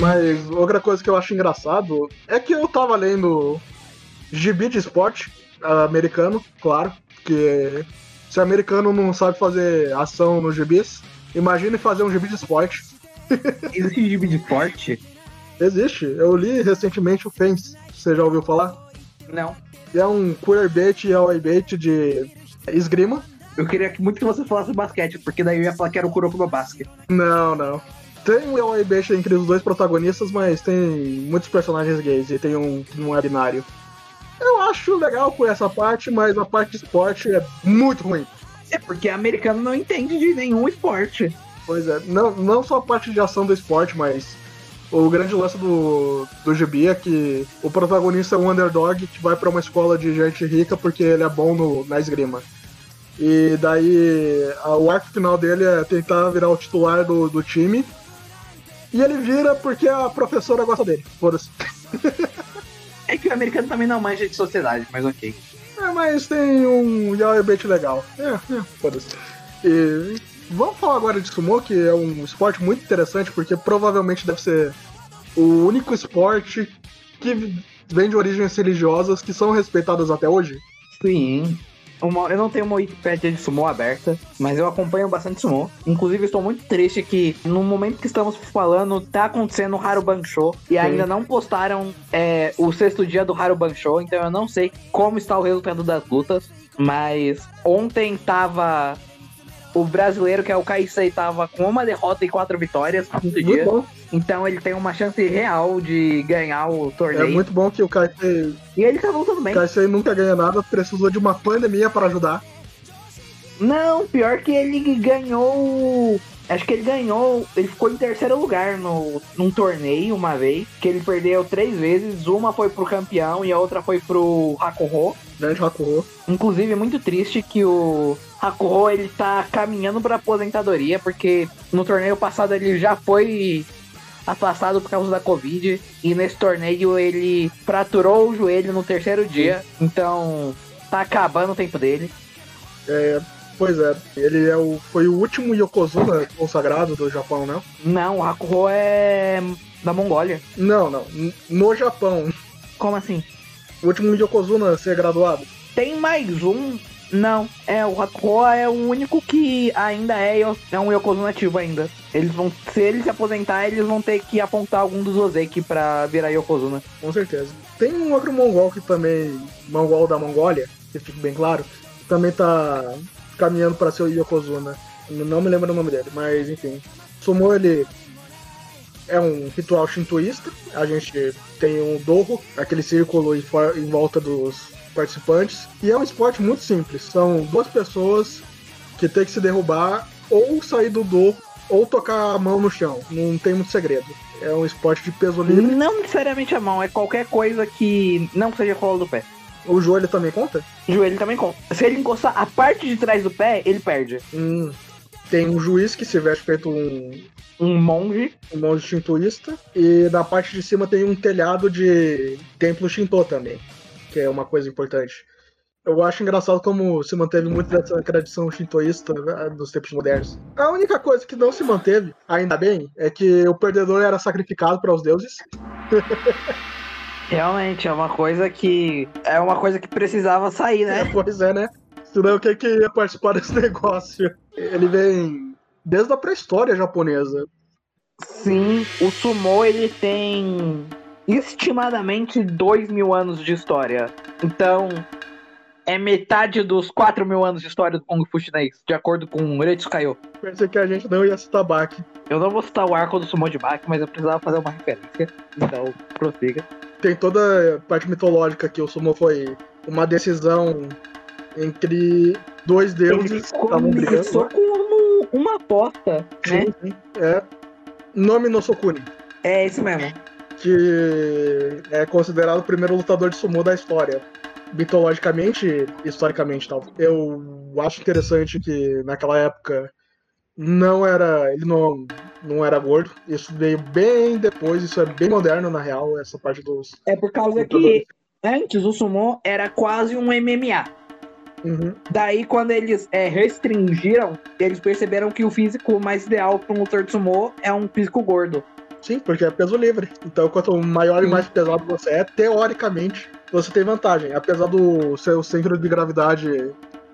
Mas outra coisa que eu acho engraçado é que eu tava lendo gibi de esporte uh, americano, claro, que se o americano não sabe fazer ação nos gibis, imagine fazer um gibi de esporte. Existe gibi de esporte? Existe. Eu li recentemente o Fence. Você já ouviu falar? Não. É um queerbait e away de esgrima. Eu queria muito que você falasse basquete, porque daí eu ia falar que era o Kuroko no basquete. Não, não. Tem um away entre os dois protagonistas, mas tem muitos personagens gays e tem um que não é binário. Eu acho legal por essa parte, mas a parte de esporte é muito ruim. É porque americano não entende de nenhum esporte. Pois é, não, não só a parte de ação do esporte, mas o grande lance do, do gibi é que o protagonista é um underdog que vai para uma escola de gente rica porque ele é bom no, na esgrima. E daí a, o arco final dele é tentar virar o titular do, do time. E ele vira porque a professora gosta dele. Foda-se. É que o americano também não manja de sociedade, mas ok. É, mas tem um yaoi bait legal. É, é, foda-se. E vamos falar agora de sumo, que é um esporte muito interessante, porque provavelmente deve ser o único esporte que vem de origens religiosas que são respeitadas até hoje. Sim. Uma, eu não tenho uma Wikipedia de sumo aberta, mas eu acompanho bastante sumo. Inclusive, estou muito triste que no momento que estamos falando, tá acontecendo o Haruban Show e Sim. ainda não postaram é, o sexto dia do Haruban Show, então eu não sei como está o resultado das lutas. Mas ontem tava o brasileiro, que é o Kaisei, tava com uma derrota e quatro vitórias no dia. Bom. Então ele tem uma chance real de ganhar o torneio. É muito bom que o Kaisei. E ele tá voltando bem. O Kaisei nunca ganha nada, precisou de uma pandemia para ajudar. Não, pior que ele ganhou. Acho que ele ganhou. Ele ficou em terceiro lugar no, num torneio uma vez. Que ele perdeu três vezes. Uma foi pro campeão e a outra foi pro Hakuho. Grande Hakuho. Inclusive, é muito triste que o Hakuho ele tá caminhando pra aposentadoria. Porque no torneio passado ele já foi afastado por causa da Covid. E nesse torneio ele fraturou o joelho no terceiro dia. Então tá acabando o tempo dele. É, Pois é, ele é o, foi o último Yokozuna consagrado do Japão, não? Não, o Hakuho é da Mongólia. Não, não, no Japão. Como assim? O último Yokozuna a ser graduado. Tem mais um. Não, é, o Hakuho é o único que ainda é, é um Yokozuna ativo ainda. Eles vão, se ele se aposentar, eles vão ter que apontar algum dos Ozeki pra virar Yokozuna. Com certeza. Tem um outro mongol que também, mongol da Mongólia, que fique bem claro, também tá caminhando para ser o Yokozuna. Não me lembro o nome dele, mas enfim. Sumo ele é um ritual shintoísta. A gente tem um dorro, aquele círculo em, em volta dos participantes. E é um esporte muito simples. São duas pessoas que tem que se derrubar ou sair do dorro ou tocar a mão no chão. Não tem muito segredo. É um esporte de peso livre. Não necessariamente a mão, é qualquer coisa que não seja colo do pé. O joelho também conta? O joelho também conta. Se ele encostar a parte de trás do pé, ele perde. Hum. Tem um juiz que se veste feito um. Um monge. Um monge shintoísta. E na parte de cima tem um telhado de templo Shinto também. Que é uma coisa importante. Eu acho engraçado como se manteve muito dessa tradição shintoísta né, nos tempos modernos. A única coisa que não se manteve, ainda bem, é que o perdedor era sacrificado para os deuses. Realmente, é uma coisa que. É uma coisa que precisava sair, né? É, pois é, né? Senão quem que ia participar desse negócio? Ele vem desde a pré-história japonesa. Sim, o sumo ele tem estimadamente 2 mil anos de história. Então, é metade dos 4 mil anos de história do Kung Fu chinês, de acordo com o Retsu Kaio. Pensei que a gente não ia citar Baki. Eu não vou citar o arco do sumo de Baki, mas eu precisava fazer uma referência. Então, prossiga tem toda a parte mitológica que o sumo foi uma decisão entre dois deuses que estavam brigando. como uma aposta, sim, né? Sim, é. Nome no Sokuni. É isso mesmo. Que é considerado o primeiro lutador de sumo da história. Mitologicamente, historicamente tal. Eu acho interessante que naquela época não era. Ele não, não era gordo. Isso veio bem depois, isso é bem moderno, na real, essa parte dos. É por causa que antes o sumo era quase um MMA. Uhum. Daí, quando eles é, restringiram, eles perceberam que o físico mais ideal para um lutador de sumo é um físico gordo. Sim, porque é peso livre. Então, quanto maior e Sim. mais pesado você é, teoricamente, você tem vantagem. Apesar do seu centro de gravidade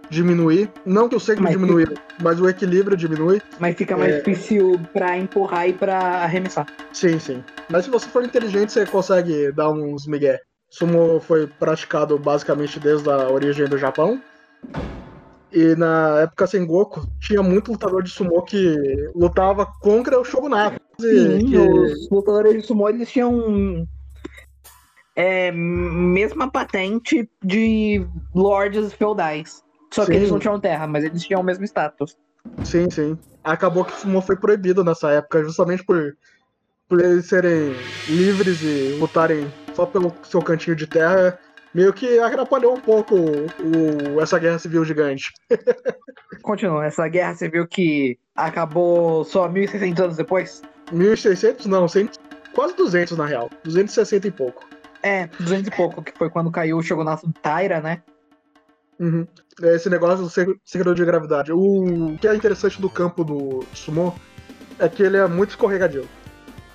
diminuir, não que o centro Mas diminui, mas o equilíbrio diminui. Mas fica mais É. difícil pra empurrar e pra arremessar. Sim, sim. Mas se você for inteligente, você consegue dar uns migué. Sumo foi praticado basicamente desde a origem do Japão. E na época Sengoku, tinha muito lutador de sumo que lutava contra o shogunato. Sim, que- os lutadores de sumô, eles tinham é, mesma patente de lords feudais. Só que Sim. eles não tinham terra, mas eles tinham o mesmo status. Sim, sim. Acabou que o sumo foi proibido nessa época, justamente por, por eles serem livres e lutarem só pelo seu cantinho de terra. Meio que atrapalhou um pouco o, o- essa guerra civil gigante. Continua, essa guerra civil que acabou só 1600 anos depois. 1600? Não, 100, quase 200 na real. 260 e pouco. É, 200 e pouco, que foi quando caiu o shogunato do Taira, né? Uhum. Esse negócio do segre- segredo de gravidade. O que é interessante do campo do sumo é que ele é muito escorregadio.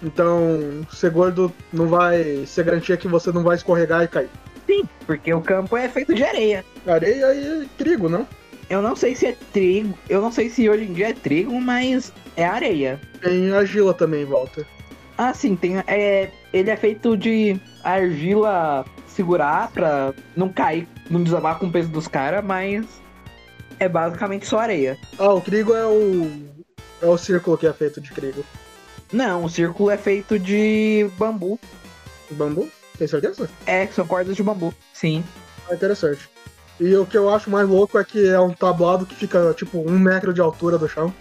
Então, ser gordo não vai ser garantia que você não vai escorregar e cair. Sim, porque o campo é feito de areia. Areia e trigo, não? Eu não sei se é trigo, eu não sei se hoje em dia é trigo, mas é areia. Tem argila também volta. Ah, sim, tem. É, ele é feito de argila segurar pra não cair, não desabar com o peso dos caras, mas é basicamente só areia. Ah, o trigo é o. É o círculo que é feito de trigo. Não, o círculo é feito de bambu. Bambu? Tem certeza? É, são cordas de bambu. Sim. É interessante. E o que eu acho mais louco é que é um tablado que fica tipo um metro de altura do chão.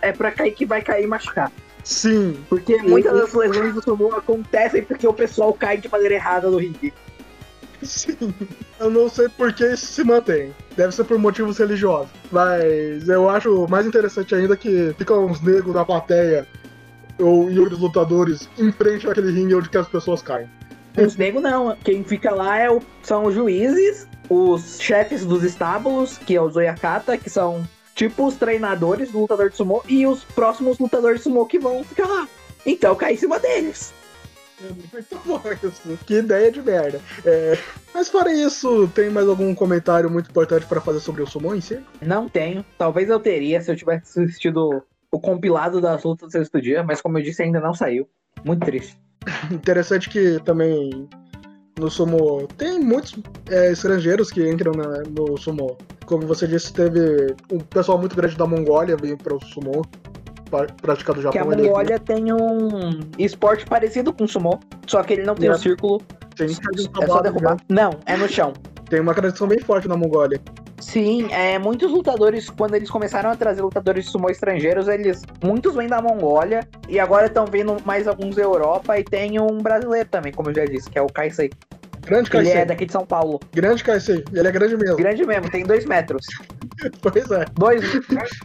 É pra cair que vai cair e machucar. Sim, Porque muitas das lesões do sumo acontecem porque o pessoal cai de maneira errada no ringue. sim. Eu não sei por que isso se mantém. Deve ser por motivos religiosos. Mas eu acho mais interessante ainda que ficam uns negros na plateia ou, e os lutadores em frente àquele ringue onde que as pessoas caem. Os negros não. Quem fica lá é o- são os juízes, os chefes dos estábulos, que é os Oyakata, que são tipo os treinadores do lutador de sumô, e os próximos lutadores de sumô que vão ficar lá. Então cai em cima deles. Muito bom isso. Que ideia de merda. É, Mas fora isso, tem mais algum comentário muito importante pra fazer sobre o sumo em si? Não tenho. Talvez eu teria se eu tivesse assistido o compilado das lutas do sexto dia, mas como eu disse, ainda não saiu. Muito triste. Interessante que também no sumo tem muitos é, estrangeiros que entram na- no sumo. Como você disse, teve um pessoal muito grande da Mongólia veio para o sumo pra- praticar do Que a Japão. eles- Mongólia tem um esporte parecido com o sumô, só que ele não tem É. o círculo, tem, é só derrubar. Não, é no chão. tem uma tradição bem forte na Mongólia. Sim, é, muitos lutadores, quando eles começaram a trazer lutadores de sumo estrangeiros, eles. Muitos vêm da Mongólia e agora estão vindo mais alguns da Europa e tem um brasileiro também, como eu já disse, que é o Kaisei. Grande Ele Kaisei. é daqui de São Paulo. Grande Kaisei. Ele é grande mesmo. Grande mesmo, tem dois metros. Pois é. Dois,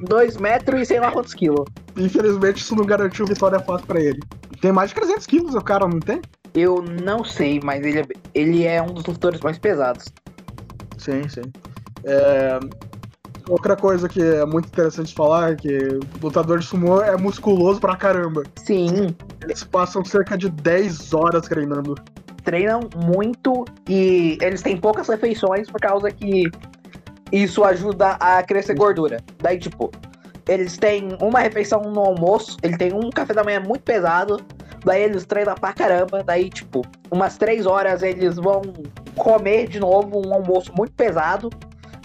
dois metros e sei lá quantos quilos. Infelizmente, isso não garantiu vitória fácil pra ele. Tem mais de 300 quilos, o cara não tem? Eu não sei, mas ele é, ele é um dos lutadores mais pesados. Sim, sim. É, Outra coisa que é muito interessante falar é que lutador de sumô é musculoso pra caramba. Sim, Eles passam cerca de 10 horas treinando. treinam muito e eles têm poucas refeições por causa que isso ajuda a crescer gordura. Daí, tipo, eles têm uma refeição no almoço, ele tem um café da manhã muito pesado, daí eles treinam pra caramba, daí, tipo, umas três horas eles vão comer de novo um almoço muito pesado,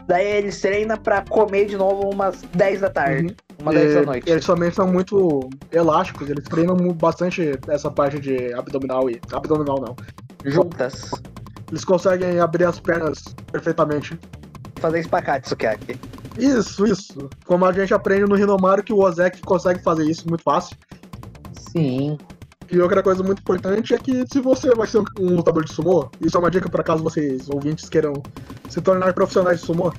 daí eles treinam pra comer de novo umas 10 da tarde, uma 10 da E noite. Eles também são muito elásticos, eles treinam bastante essa parte de abdominal e. Abdominal não. Juntas. Eles conseguem abrir as pernas perfeitamente. Fazer espacate, Sukiyaki. Isso, isso. Como a gente aprende no Rinomaru que o Ozek consegue fazer isso muito fácil. Sim. E outra coisa muito importante é que se você vai ser um lutador de sumô, isso é uma dica para caso vocês ouvintes queiram se tornar profissionais de sumô,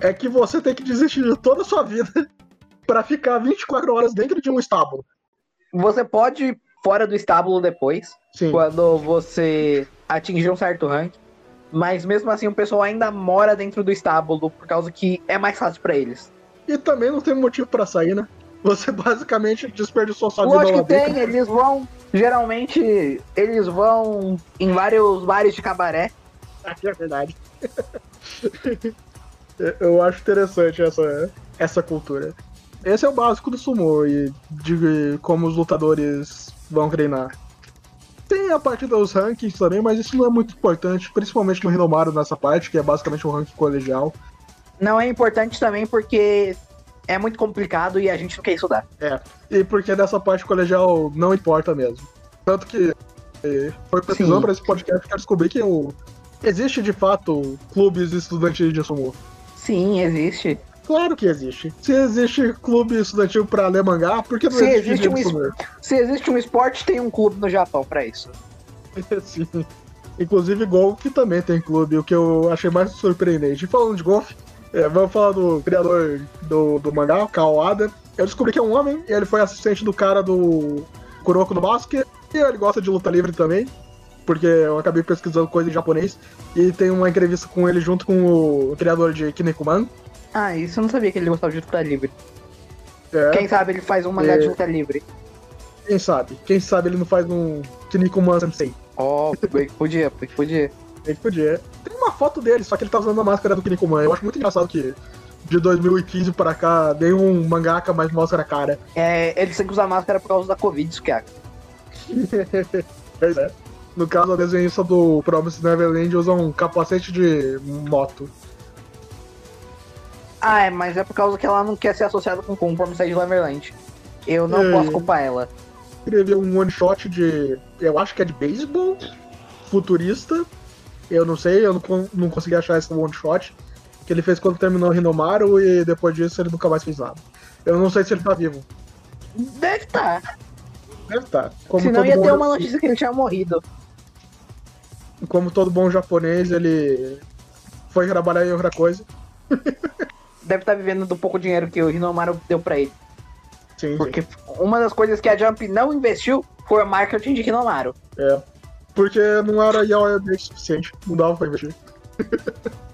é que você tem que desistir de toda a sua vida para ficar 24 horas dentro de um estábulo. Você pode ir fora do estábulo depois, Sim. quando você atingir um certo rank. Mas mesmo assim o pessoal ainda mora dentro do estábulo, por causa que é mais fácil pra eles. E também não tem motivo para sair, né? Você basicamente desperdiçou sua vida Lógico que tem, eles vão. Geralmente, eles vão em vários bares de cabaré. Aqui é verdade. Eu acho interessante essa, essa cultura. Esse é o básico do sumo e de como os lutadores vão treinar. Tem a parte dos rankings também, mas isso não é muito importante, principalmente no Rinomaru nessa parte, que é basicamente um ranking colegial. Não é importante também porque é muito complicado e a gente não quer estudar. É, e porque nessa parte colegial não importa mesmo. Tanto que foi pesquisando Sim. para esse podcast que eu descobri que o, existe de fato clubes estudantis de sumo. Sim, existe. Claro que existe. Se existe clube estudantil pra ler mangá, por que não Se existe, existe um es-? Se existe um esporte, tem um clube no Japão pra isso. Sim. Inclusive golfe também tem clube, o que eu achei mais surpreendente. E falando de golfe, é, vamos falar do criador do, do mangá, o Kawada. Eu descobri que é um homem, e ele foi assistente do cara do Kuroko no basquete, e ele gosta de luta livre também, porque eu acabei pesquisando coisa em japonês, e tem uma entrevista com ele junto com o criador de Kinekuman. Ah, isso eu não sabia que ele gostava de luta livre. É, Quem sabe ele faz um mangá É. de luta livre. quem sabe? Quem sabe ele não faz um Kinekuman Sensei. Ó, podia, podia. Ele podia. Tem uma foto dele, só que ele tá usando a máscara do Kinnikuman. Eu acho muito engraçado que de 2015 pra cá, nenhum mangaka mais mostra a cara. É, ele tem que usar máscara por causa da Covid, isso que é. Pois é. No caso, a desenhista do Promise Neverland usa um capacete de moto. Ah, é, mas é por causa que ela não quer ser associada com o Promised Neverland. Eu não É. posso culpar ela. Escreveu um one shot de. Eu acho que é de beisebol futurista. Eu não sei, eu não, não consegui achar esse one shot. Que ele fez quando terminou o Rinomaru e depois disso ele nunca mais fez nada. Eu não sei se ele tá vivo. Deve estar. Deve estar. Como Senão todo ia bom- ter uma notícia que ele tinha morrido. como todo bom japonês, ele foi trabalhar em outra coisa. Deve estar vivendo do pouco dinheiro que o Hinomaru deu pra ele. Sim, sim. Porque uma das coisas que a Jump não investiu foi o marketing de Hinomaru. É. Porque não era yaoi bem suficiente. Não dava pra investir.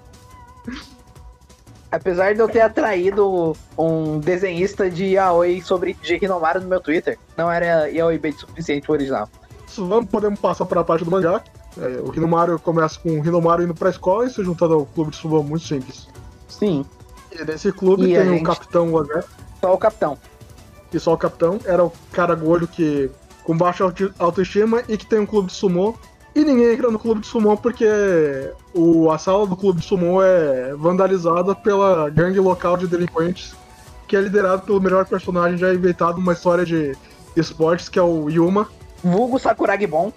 Apesar de eu ter atraído um desenhista de yaoi sobre de Hinomaru no meu Twitter, não era yaoi bem suficiente o original. Vamos, podemos passar para a parte do mangá. É, o Hinomaru começa com o Hinomaru indo pra escola e se juntando ao clube de sumo muito simples. Sim, E nesse clube E tem o gente- capitão Ozé, só o capitão. que só o capitão era o cara gordo que com baixa auti- autoestima e que tem um clube de sumô. E ninguém entra no clube de sumô porque o, a sala do clube de sumô é vandalizada pela gangue local de delinquentes, que é liderado pelo melhor personagem já inventado numa história de esportes, que é o Yuma. Vulgo Sakuragi Bon.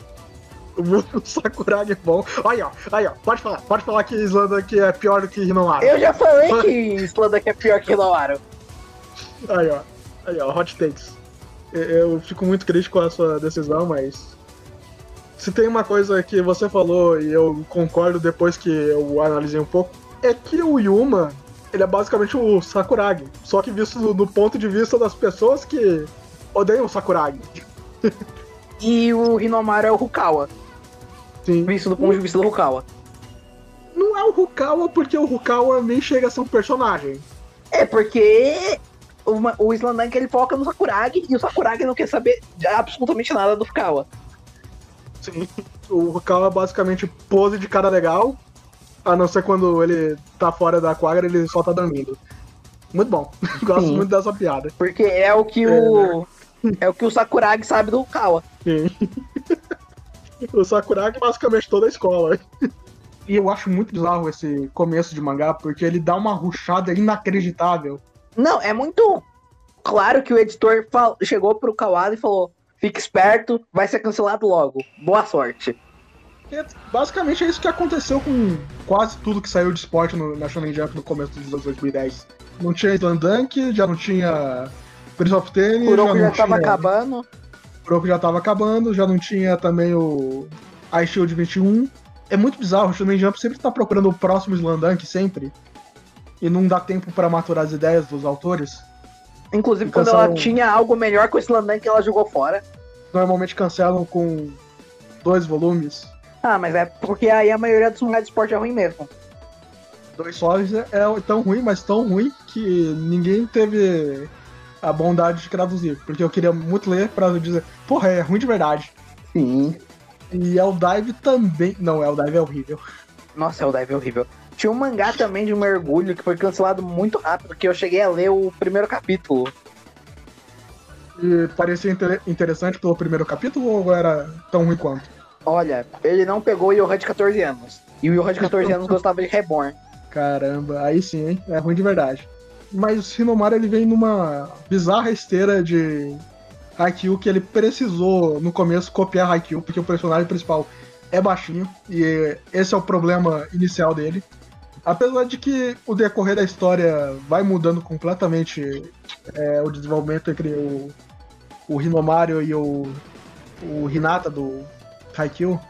O Sakuragi é bom. Aí, ó, aí, ó, pode falar, pode falar que Islanda aqui é pior do que Hinomaru. Eu já falei que Slanda é pior que Hinomaru. Aí, ó, aí, ó, hot takes. Eu- fico muito crítico com a sua decisão, mas. Se tem uma coisa que você falou e eu concordo depois que eu analisei um pouco, é que o Yuma, ele é basicamente o Sakuragi. Só que visto do, do ponto de vista das pessoas que odeiam o Sakuragi. E o Hinomaru é o Rukawa. Sim. Visto do ponto de vista do Rukawa. Não é o Rukawa, porque o Rukawa nem chega a ser um personagem. É porque uma- o Slandank ele foca no Sakuragi e o Sakuragi não quer saber absolutamente nada do Fukawa. Sim. O Rukawa é basicamente pose de cara legal, a não ser quando ele tá fora da quadra, ele só tá dormindo. Muito bom. Gosto Sim. muito dessa piada. Porque é o que o. É o que o Sakuragi sabe do Fukawa. Sim. o Sakuragi é basicamente toda a escola. E eu acho muito bizarro esse começo de mangá, porque ele dá uma ruchada inacreditável. Não, é muito claro que o editor fal- chegou pro Kawada e falou: fique esperto, vai ser cancelado logo. Boa sorte. E, basicamente é isso que aconteceu com quase tudo que saiu de esporte no, na Shonen Jump no começo dos anos 2010. Não tinha Slam Dunk, já não tinha Prince of Tennis, O Kuroko já já tava tinha... acabando. O Kuroko já tava acabando, já não tinha também o Ice Shield 21. É muito bizarro, o Shonen Jump sempre tá procurando o próximo Slam Dunk, sempre. E não dá tempo pra maturar as ideias dos autores. Inclusive, quando ela são- tinha algo melhor com o Slandank, ela jogou fora. Normalmente cancelam com dois volumes. Ah, mas é porque aí a maioria dos mangás de esporte é ruim mesmo. Dois sólidos é, é tão ruim, mas tão ruim que ninguém teve a bondade de traduzir, porque eu queria muito ler pra dizer, porra, é ruim de verdade. Sim. E Eldive também. Não, Eldive é horrível. Nossa, Eldive é horrível. Tinha um mangá também de mergulho que foi cancelado muito rápido, porque eu cheguei a ler o primeiro capítulo. E parecia inter interessante pelo primeiro capítulo ou era tão ruim quanto? Olha, ele não pegou o Yohan de 14 anos. E o Yohan de 14 anos gostava de Reborn. Caramba, aí sim, hein? É ruim de verdade. Mas o Hinomaru ele vem numa bizarra esteira de Haikyuu que ele precisou no começo copiar Haikyuu, porque o personagem principal é baixinho e esse é o problema inicial dele. Apesar de que o decorrer da história vai mudando completamente é, o desenvolvimento entre o, o Hinomaru e o, o Hinata do Haikyuu.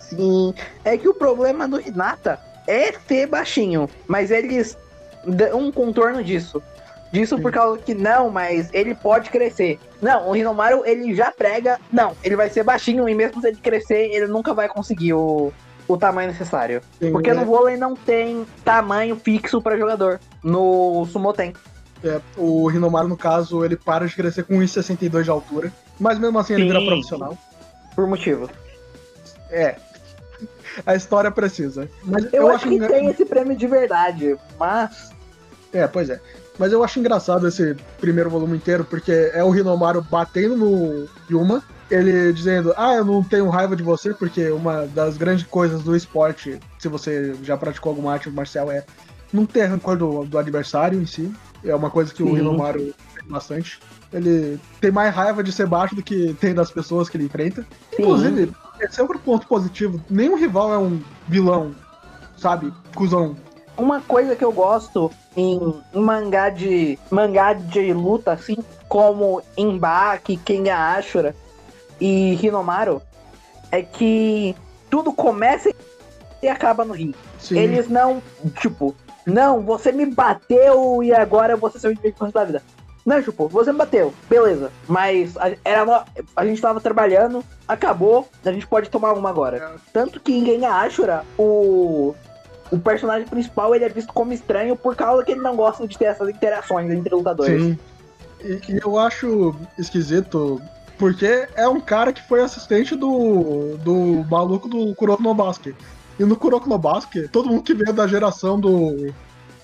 Sim, é que o problema do Hinata é ser baixinho, mas eles dão um contorno disso. Disso Sim. por causa que não, mas ele pode crescer. Não, o Hinomaru ele já prega, não, ele vai ser baixinho e mesmo se ele crescer, ele nunca vai conseguir o, o tamanho necessário. Sim, Porque é. no vôlei não tem tamanho fixo para jogador. No sumo tem. É, o Hinomaru, no caso, ele para de crescer com 1,62 de altura. Mas mesmo assim ele Sim. vira profissional. Por motivo. É. A história precisa. Mas eu, eu acho, que tem esse prêmio de verdade, mas. É, pois é. Mas eu acho engraçado esse primeiro volume inteiro, porque é o Hinomaru batendo no Yuma, ele dizendo, ah, eu não tenho raiva de você, porque uma das grandes coisas do esporte, se você já praticou alguma arte marcial, é não ter rancor do, do adversário em si. É uma coisa que o Hinomaru tem bastante. Ele tem mais raiva de ser baixo do que tem das pessoas que ele enfrenta. Inclusive, esse é outro ponto positivo. Nenhum rival é um vilão, sabe? Cusão. Uma coisa que eu gosto em mangá de mangá de luta, assim, como Embaki, Kenya Ashura e Hinomaru, é que tudo começa e acaba no ringue. Eles não, tipo, não, você me bateu e agora você o inimigo pro resto da vida. Não, tipo, você me bateu, beleza. Mas a, era no, a gente tava trabalhando, acabou, a gente pode tomar uma agora. É. Tanto que em Genya Ashura, o o personagem principal ele é visto como estranho por causa que ele não gosta de ter essas interações entre lutadores. Sim. E, e eu acho esquisito porque é um cara que foi assistente do, do maluco do Kuroko no Basque. E no Kuroko no Basque, todo mundo que veio da geração do,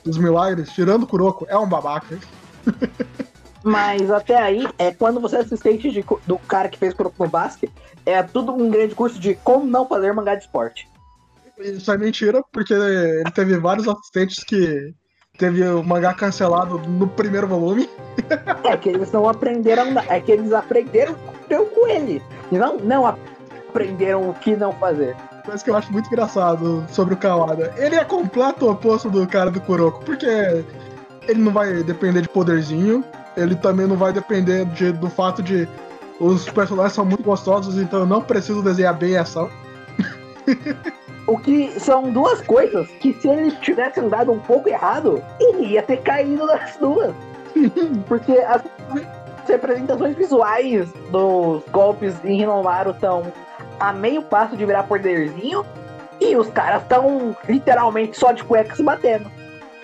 dos milagres, tirando o Kuroko, é um babaca. Mas até aí, é quando você é assistente de, do cara que fez Kuroko no Basque, é tudo um grande curso de como não fazer mangá de esporte. Isso é mentira, porque ele teve vários assistentes que teve o mangá cancelado no primeiro volume. É que eles não aprenderam, é que eles aprenderam com ele. E não, não aprenderam o que não fazer. Coisa que eu acho muito engraçado sobre o Kawada. Ele é completo oposto do cara do Kuroko, porque ele não vai depender de poderzinho, ele também não vai depender de, do fato de os personagens são muito gostosos, então eu não preciso desenhar bem a ação. O que são duas coisas que se ele tivesse andado um pouco errado, ele ia ter caído das duas. Porque as representações visuais dos golpes em Rinomaru estão a meio passo de virar poderzinho e os caras estão literalmente só de cueca se batendo.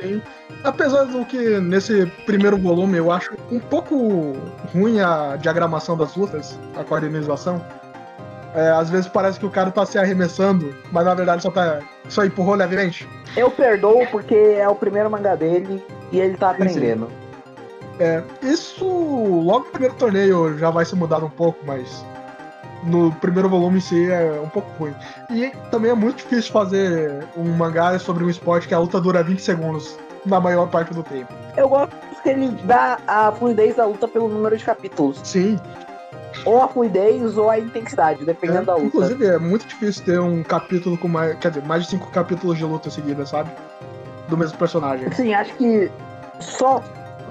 Sim. Apesar do que nesse primeiro volume eu acho um pouco ruim a diagramação das lutas, a coordenação. É, às vezes parece que o cara tá se arremessando, mas na verdade só tá. Só empurrou levemente. Eu perdoo porque é o primeiro mangá dele e ele tá aprendendo. É, isso logo no primeiro torneio já vai ser mudado um pouco, mas no primeiro volume em si é um pouco ruim. E também é muito difícil fazer um mangá sobre um esporte que a luta dura 20 segundos na maior parte do tempo. Eu gosto que ele dá a fluidez da luta pelo número de capítulos. Sim ou a fluidez ou a intensidade, dependendo é, da luta. Inclusive, é muito difícil ter um capítulo com mais. Quer dizer, mais de cinco capítulos de luta seguida, sabe? Do mesmo personagem. Sim, acho que só,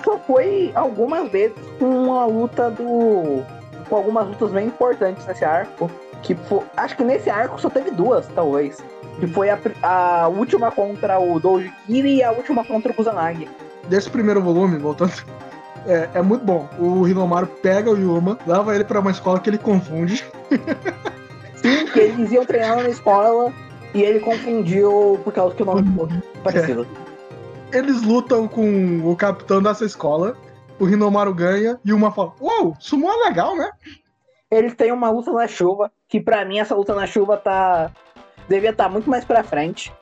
só foi algumas vezes com uma luta do. com algumas lutas bem importantes nesse arco. Que foi, acho que nesse arco só teve duas, talvez. Que foi a, a última contra o Doji Kiri e a última contra o Kusanagi. Desse primeiro volume, voltando é, é muito bom. O Hinomaru pega o Yuma, leva ele para uma escola que ele confunde. Sim, que eles iam treinar na escola e ele confundiu por causa que o nome ficou parecido. É. Eles lutam com o capitão dessa escola o Rinomaru ganha e uma fala: Uou, sumô é legal, né? Eles têm uma luta na chuva, que pra mim essa luta na chuva tá. devia estar tá muito mais pra frente.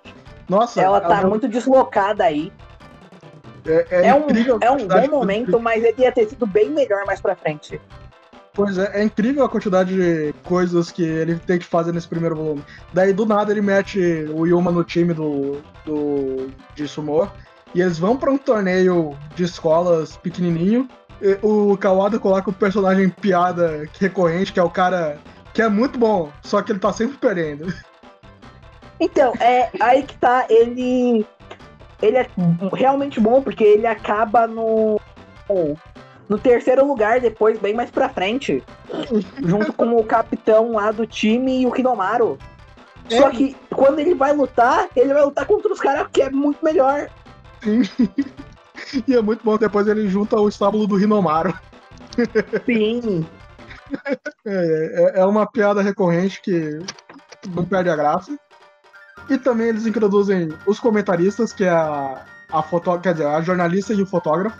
Nossa, ela tá ela... muito deslocada aí. É, é, é um, é um bom momento, mas ele ia ter sido bem melhor mais pra frente. Pois é, é incrível a quantidade de coisas que ele tem que fazer nesse primeiro volume. Daí, do nada, ele mete o Yuma no time do, do de Sumo. E eles vão para um torneio de escolas pequenininho. o Kawada coloca o personagem piada recorrente, que é o cara que é muito bom, só que ele tá sempre perdendo. Então, é aí que tá, ele ele é realmente bom porque ele acaba no no terceiro lugar depois, bem mais pra frente. junto com o capitão lá do time e o Hinomaru. É. Só que quando ele vai lutar, ele vai lutar contra os caras que é muito melhor. Sim. e é muito bom, depois ele junta o estábulo do Hinomaru. Sim. É, é, é uma piada recorrente que não perde a graça. E também eles introduzem os comentaristas, que é a, a foto, quer dizer, a jornalista e o fotógrafo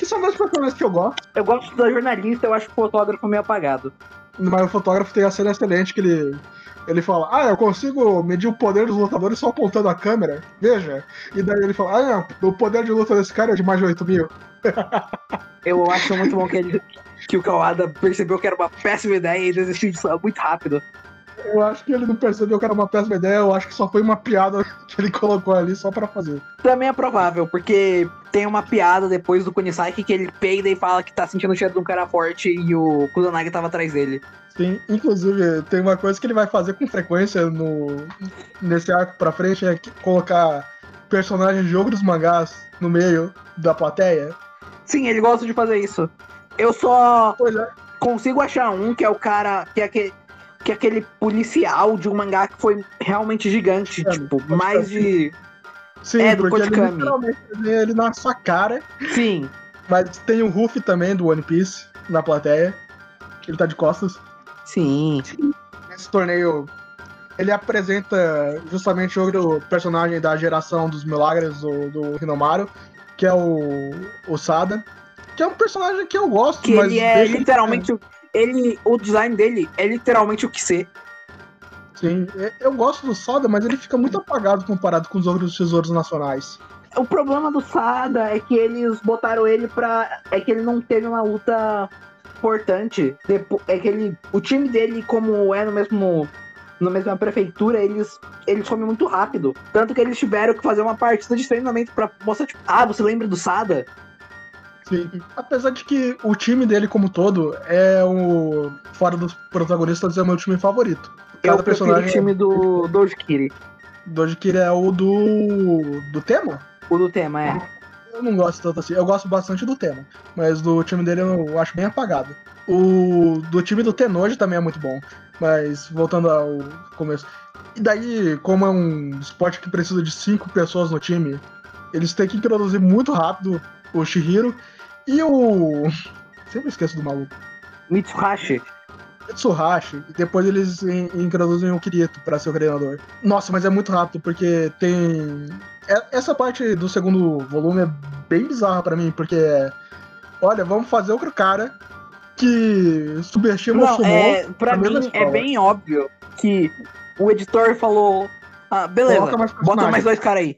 que são dois personagens que eu gosto. Eu gosto da jornalista, eu acho o fotógrafo meio apagado. Mas o fotógrafo tem a cena excelente que ele. Ele fala, ah, eu consigo medir o poder dos lutadores só apontando a câmera. Veja. E daí ele fala, ah, não, o poder de luta desse cara é de mais de 8 mil. eu acho muito bom que, ele, que o Kawada percebeu que era uma péssima ideia e desistiu disso muito rápido. Eu acho que ele não percebeu que era uma péssima ideia, eu acho que só foi uma piada que ele colocou ali só para fazer. Também é provável, porque tem uma piada depois do Kunisaki que ele peida e fala que tá sentindo o cheiro de um cara forte e o Kusanagi tava atrás dele. Sim, inclusive tem uma coisa que ele vai fazer com frequência no nesse arco pra frente, é colocar personagens de outros mangás no meio da plateia. Sim, ele gosta de fazer isso. Eu só é. consigo achar um que é o cara que é aquele que é aquele policial de um mangá que foi realmente gigante, é, tipo, mais de. Sim, é, do Kotikami. Ele literalmente ele na sua cara. Sim. Mas tem o Ruff também, do One Piece, na plateia. Ele tá de costas. Sim. Esse torneio, ele apresenta justamente outro personagem da geração dos milagres do, do Hinomaru, que é o, o Sada. Que é um personagem que eu gosto, que mas. Ele é literalmente ele, o design dele é literalmente o que ser. Sim, é, eu gosto do Sada, mas ele fica muito apagado comparado com os outros tesouros nacionais. O problema do Sada é que eles botaram ele pra. É que ele não teve uma luta importante. É que ele. O time dele, como é no mesmo. Na mesma prefeitura, eles, eles comem muito rápido. Tanto que eles tiveram que fazer uma partida de treinamento pra mostrar, tipo, ah, você lembra do Sada? Sim. Apesar de que o time dele como todo é o. Fora dos protagonistas, é o meu time favorito. Cada Eu personagem. o time do Dojikiri. Dojikiri é o do. do tema? O do tema, é. Eu não gosto tanto assim. Eu gosto bastante do tema. Mas do time dele eu acho bem apagado. O do time do Tenoji também é muito bom. Mas voltando ao começo. E daí, como é um esporte que precisa de cinco pessoas no time, eles têm que introduzir muito rápido o Shihiro e o. Sempre esqueço do maluco. Mitsuhashi. Mitsuhashi. E depois eles introduzem o Kirito para ser o treinador. Nossa, mas é muito rápido, porque tem. É, essa parte do segundo volume é bem bizarra para mim, porque é. Olha, vamos fazer outro cara que subestima Não, o Sumo. É, pra mim é bem óbvio que o editor falou. Ah, beleza, mais bota mais dois caras aí.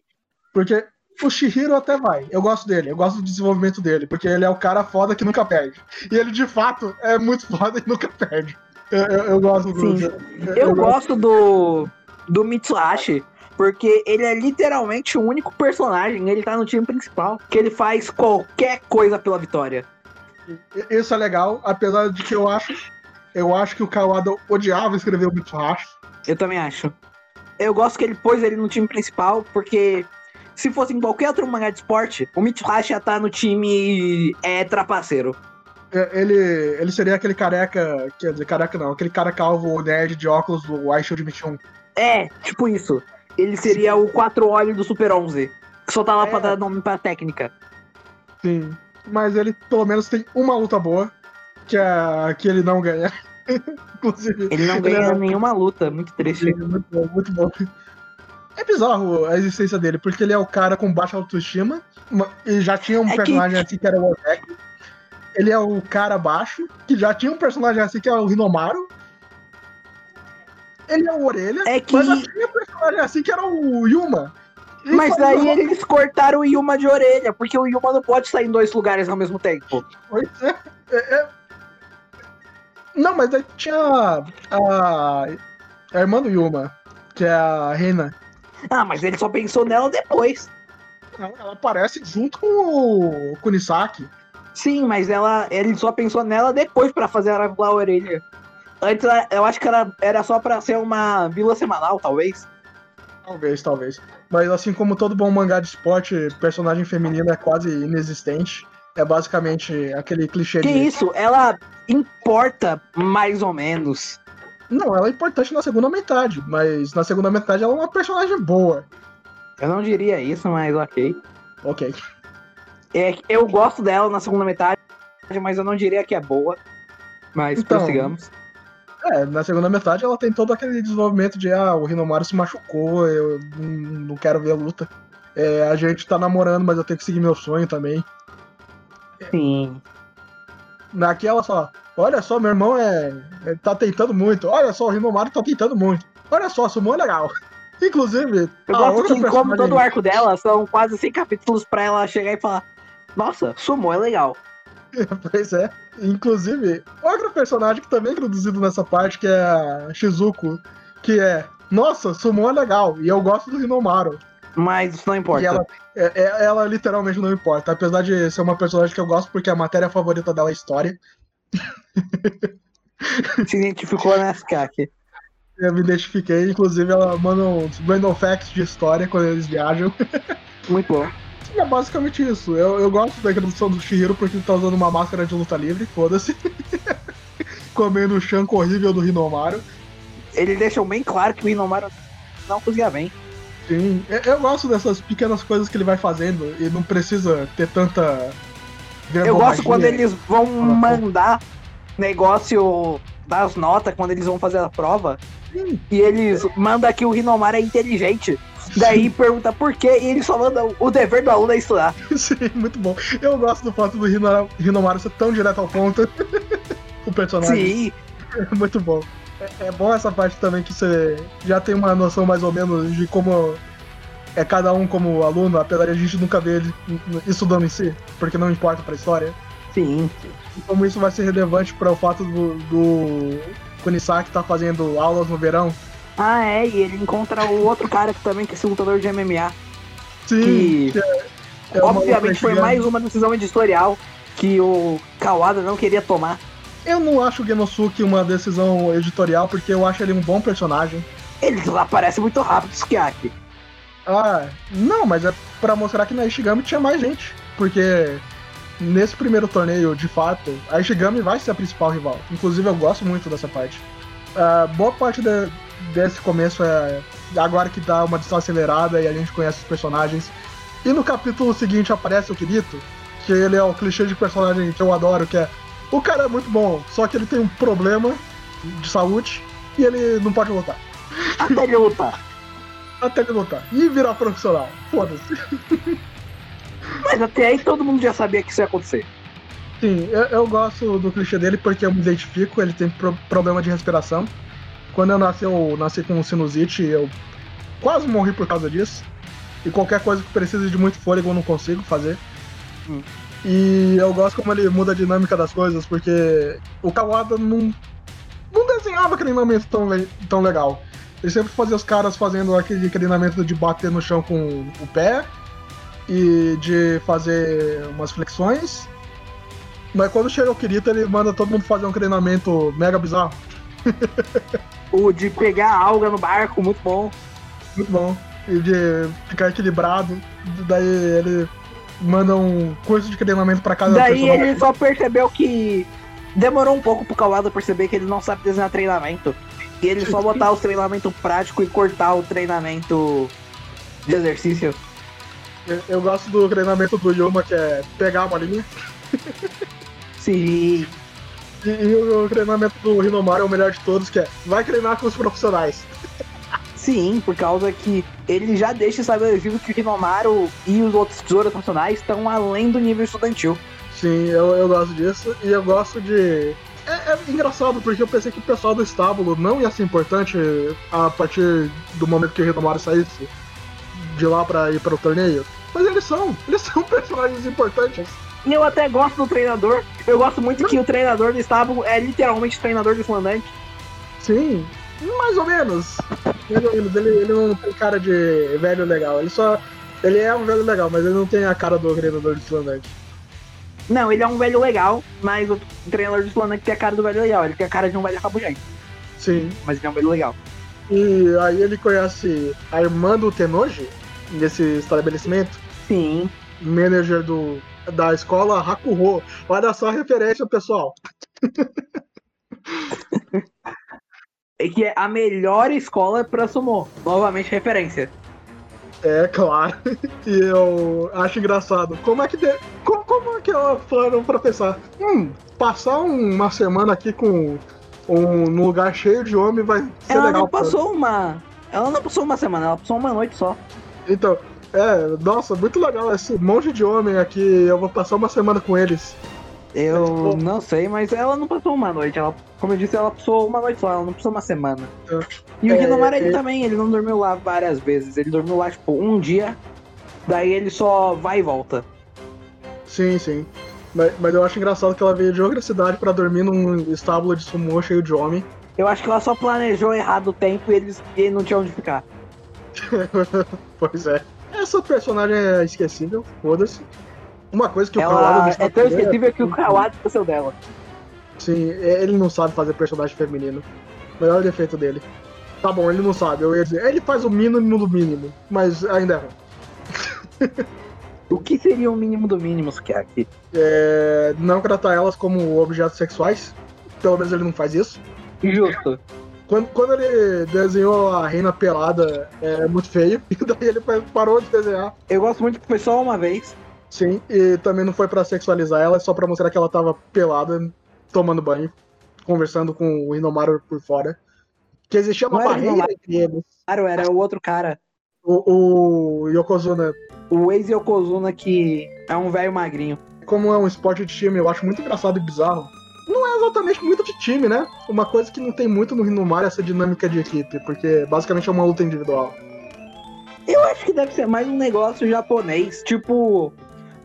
Porque o Shihiro até vai. Eu gosto dele, eu gosto do desenvolvimento dele, porque ele é o cara foda que nunca perde. E ele, de fato, é muito foda e nunca perde. Eu, eu, eu gosto do. Eu, eu gosto do. do Mitsuhashi. Porque ele é literalmente o único personagem, ele tá no time principal, que ele faz qualquer coisa pela vitória. Isso é legal, apesar de que eu acho. Eu acho que o Kawada odiava escrever o Mitsuhashi. Eu também acho. Eu gosto que ele pôs ele no time principal, porque se fosse em qualquer outro mangá de esporte, o Mitsuhashi ia estar tá no time é, trapaceiro. É, ele, ele seria aquele careca, quer dizer, careca não, aquele cara calvo nerd de óculos do iShield 21. É, tipo isso. Ele seria Sim. o quatro olhos do Super 11, que só tá lá é. pra dar nome pra técnica. Sim, mas ele pelo menos tem uma luta boa, que é que ele não ganha. Inclusive. Ele não ganha ele é... nenhuma luta, muito triste. Muito bom, muito bom. É bizarro a existência dele, porque ele é o cara com baixa autoestima, e já tinha um é personagem que... assim que era o Ozek, ele é o cara baixo, que já tinha um personagem assim que é o Rinomaru. Ele é o Orelha, É que- mas já tinha um personagem assim que era o Yuma. E Mas daí uma- eles cortaram o Yuma de orelha, porque o Yuma não pode sair em dois lugares ao mesmo tempo. Pois é. É, é. Não, mas daí tinha a, a, irmã do Yuma, que é a Reina. Ah, mas ele só pensou nela depois. Ela, ela aparece junto com o Kunisaki. Sim, mas ela, ele só pensou nela depois pra fazer ela voar a orelha. Antes ela- eu acho que era, era só pra ser uma vila semanal, talvez. Talvez, talvez. Mas assim como todo bom mangá de esporte, personagem feminino é quase inexistente. É basicamente aquele clichê Que de. isso? Ela importa mais ou menos. Não, ela é importante na segunda metade, mas na segunda metade ela é uma personagem boa. Eu não diria isso, mas ok. Ok. É, eu gosto dela na segunda metade, mas eu não diria que é boa. Mas Então, prossigamos. É, na segunda metade ela tem todo aquele desenvolvimento de ah, o Rinomaru se machucou, eu não quero ver a luta. É, a gente tá namorando, mas eu tenho que seguir meu sonho também. Sim. Naquela só, olha só, meu irmão é, é- tá tentando muito. Olha só, o Rinomaru tá tentando muito. Olha só, Sumo é legal. Inclusive, Eu gosto que, como personagem- todo o arco dela, são quase 100 capítulos pra ela chegar e falar: Nossa, sumou é legal. Pois é. Inclusive, outra personagem que também é introduzido nessa parte, que é a Shizuko, que é, nossa, Sumo é legal, e eu gosto do Rinomaru. Mas isso não importa. E ela, é- é- ela literalmente não importa, apesar de ser uma personagem que eu gosto porque a matéria favorita dela é história. Se identificou nessa Kaki. Eu me identifiquei, inclusive ela manda uns random facts de história quando eles viajam. Muito bom. E é basicamente isso. Eu, eu gosto da introdução do Shihiro porque ele tá usando uma máscara de luta livre, foda-se. Comendo o chanco horrível do Rinomaru. Ele deixou bem claro que o Inomaru não cozinha bem. Sim, eu gosto dessas pequenas coisas que ele vai fazendo e não precisa ter tanta. Eu gosto quando eles vão mandar negócio das notas, quando eles vão fazer a prova, Sim, e eles mandam que o Rinomaru é inteligente. Daí pergunta por quê, e ele só manda o dever do aluno é estudar. sim, muito bom. Eu gosto do fato do Rino- Rinomaru ser tão direto ao ponto. o personagem. Sim, muito bom. É, é bom essa parte também que você já tem uma noção mais ou menos de como é cada um como aluno, apesar de a gente nunca ver ele estudando em si, porque não importa pra história. sim. E como isso vai ser relevante para o fato do, do Kunisaki estar fazendo aulas no verão. Ah, é, e ele encontra o outro cara que também que é esse lutador de MMA. Sim, Que- é, é Obviamente foi mais uma decisão editorial que o Kawada não queria tomar. Eu não acho o Genosuke uma decisão editorial, porque eu acho ele um bom personagem. Ele desaparece muito rápido, Sukiaki. Ah, não, mas é pra mostrar que na Ishigami tinha mais gente. Porque nesse primeiro torneio, de fato, a Ishigami vai ser a principal rival. Inclusive, eu gosto muito dessa parte. Ah, boa parte de- desse começo é agora que dá uma distância acelerada e a gente conhece os personagens. E no capítulo seguinte aparece o Kirito, que ele é o clichê de personagem que eu adoro, que é o cara é muito bom, só que ele tem um problema de saúde e ele não pode lutar. Até ele lutar. Até ele lutar. E virar profissional. Foda-se. Mas até aí todo mundo já sabia que isso ia acontecer. Sim, eu, eu gosto do clichê dele porque eu me identifico, ele tem pro- problema de respiração. Quando eu nasci, eu nasci com sinusite, eu quase morri por causa disso. E qualquer coisa que precise de muito fôlego eu não consigo fazer. Hum. E eu gosto como ele muda a dinâmica das coisas, porque o Kawada não, não desenhava treinamento tão, le- tão legal. Ele sempre fazia os caras fazendo aquele treinamento de bater no chão com o pé e de fazer umas flexões. Mas quando chega o Kirito, ele manda todo mundo fazer um treinamento mega bizarro. O de pegar a alga no barco, muito bom. Muito bom. E de ficar equilibrado. Daí ele manda um curso de treinamento pra cada Daí personagem. ele só percebeu que demorou um pouco pro Kawada perceber que ele não sabe desenhar treinamento. E ele só botar os treinamentos práticos e cortar o treinamento de exercício. Eu- Eu gosto do treinamento do Yuma, que é pegar a bolinha. Sim. E, e o treinamento do Rinomaru é o melhor de todos, que é vai treinar com os profissionais. Sim, por causa que ele já deixa estabelecido que o Hinomaru e os outros tesouros nacionais estão além do nível estudantil. Sim, eu, eu gosto disso. E eu gosto de. É, é engraçado, porque eu pensei que o pessoal do estábulo não ia ser importante a partir do momento que o Rinomaru saísse de lá pra ir para o torneio. Mas eles são, eles são personagens importantes. E eu até gosto do treinador. Eu gosto muito que o treinador do estábulo é literalmente o treinador do Islandante. Sim, mais ou menos. Mais ou menos. Ele, ele não tem cara de velho legal. Ele só. Ele é um velho legal, mas ele não tem a cara do treinador do Islandante. Não, ele é um velho legal, mas o treinador do Islandante tem a cara do velho legal. Ele tem a cara de um velho rabugento. Sim. Mas ele é um velho legal. E aí ele conhece a irmã do Tenoji, nesse estabelecimento. Sim. Manager do, da escola Hakuho. Olha só a referência, pessoal. É que é a melhor escola pra sumô. Novamente, referência. É, claro. E eu acho engraçado. Como é que de... como, como é que ela foram pra pensar? Hum, passar uma semana aqui com um num lugar cheio de homem vai ser ela legal. não passou uma. Ela não passou uma semana, ela passou uma noite só. Então, é, nossa, muito legal esse monte de homem aqui. Eu vou passar uma semana com eles. Eu não sei, mas ela não passou uma noite. Ela, como eu disse, ela passou uma noite só, ela não passou uma semana. É. E o É, Rinomar, ele é. também, ele não dormiu lá várias vezes. Ele dormiu lá, tipo, um dia, daí ele só vai e volta. Sim, sim. Mas, mas eu acho engraçado que ela veio de outra cidade pra dormir num estábulo de sumô cheio de homem. Eu acho que ela só planejou errado o tempo e eles e não tinham onde ficar. pois é. Essa personagem é esquecível, foda-se. Uma coisa que o ela Kawada é tão esquecível que o Kawada esqueceu dela. Sim, é, ele não sabe fazer personagem feminino. Melhor defeito dele. Tá bom, ele não sabe, eu ia dizer. Ele faz o mínimo do mínimo, mas ainda é ruim. O que seria o mínimo do mínimo, Sukiaki? É, não tratar elas como objetos sexuais. Pelo menos ele não faz isso. Justo. Quando, quando ele desenhou a reina pelada, é muito feio. E daí ele parou de desenhar. Eu gosto muito que foi só uma vez. Sim, e também não foi pra sexualizar ela, é só pra mostrar que ela tava pelada, tomando banho, conversando com o Inomaru por fora. Que existia uma Não barreira entre eles. Claro, era o outro cara. O, o Yokozuna, O ex Yokozuna que é um velho magrinho. como é um esporte de time, eu acho muito engraçado e bizarro. Não é exatamente muito de time, né? Uma coisa que não tem muito no Rinomar é essa dinâmica de equipe, porque basicamente é uma luta individual. Eu acho que deve ser mais um negócio japonês, tipo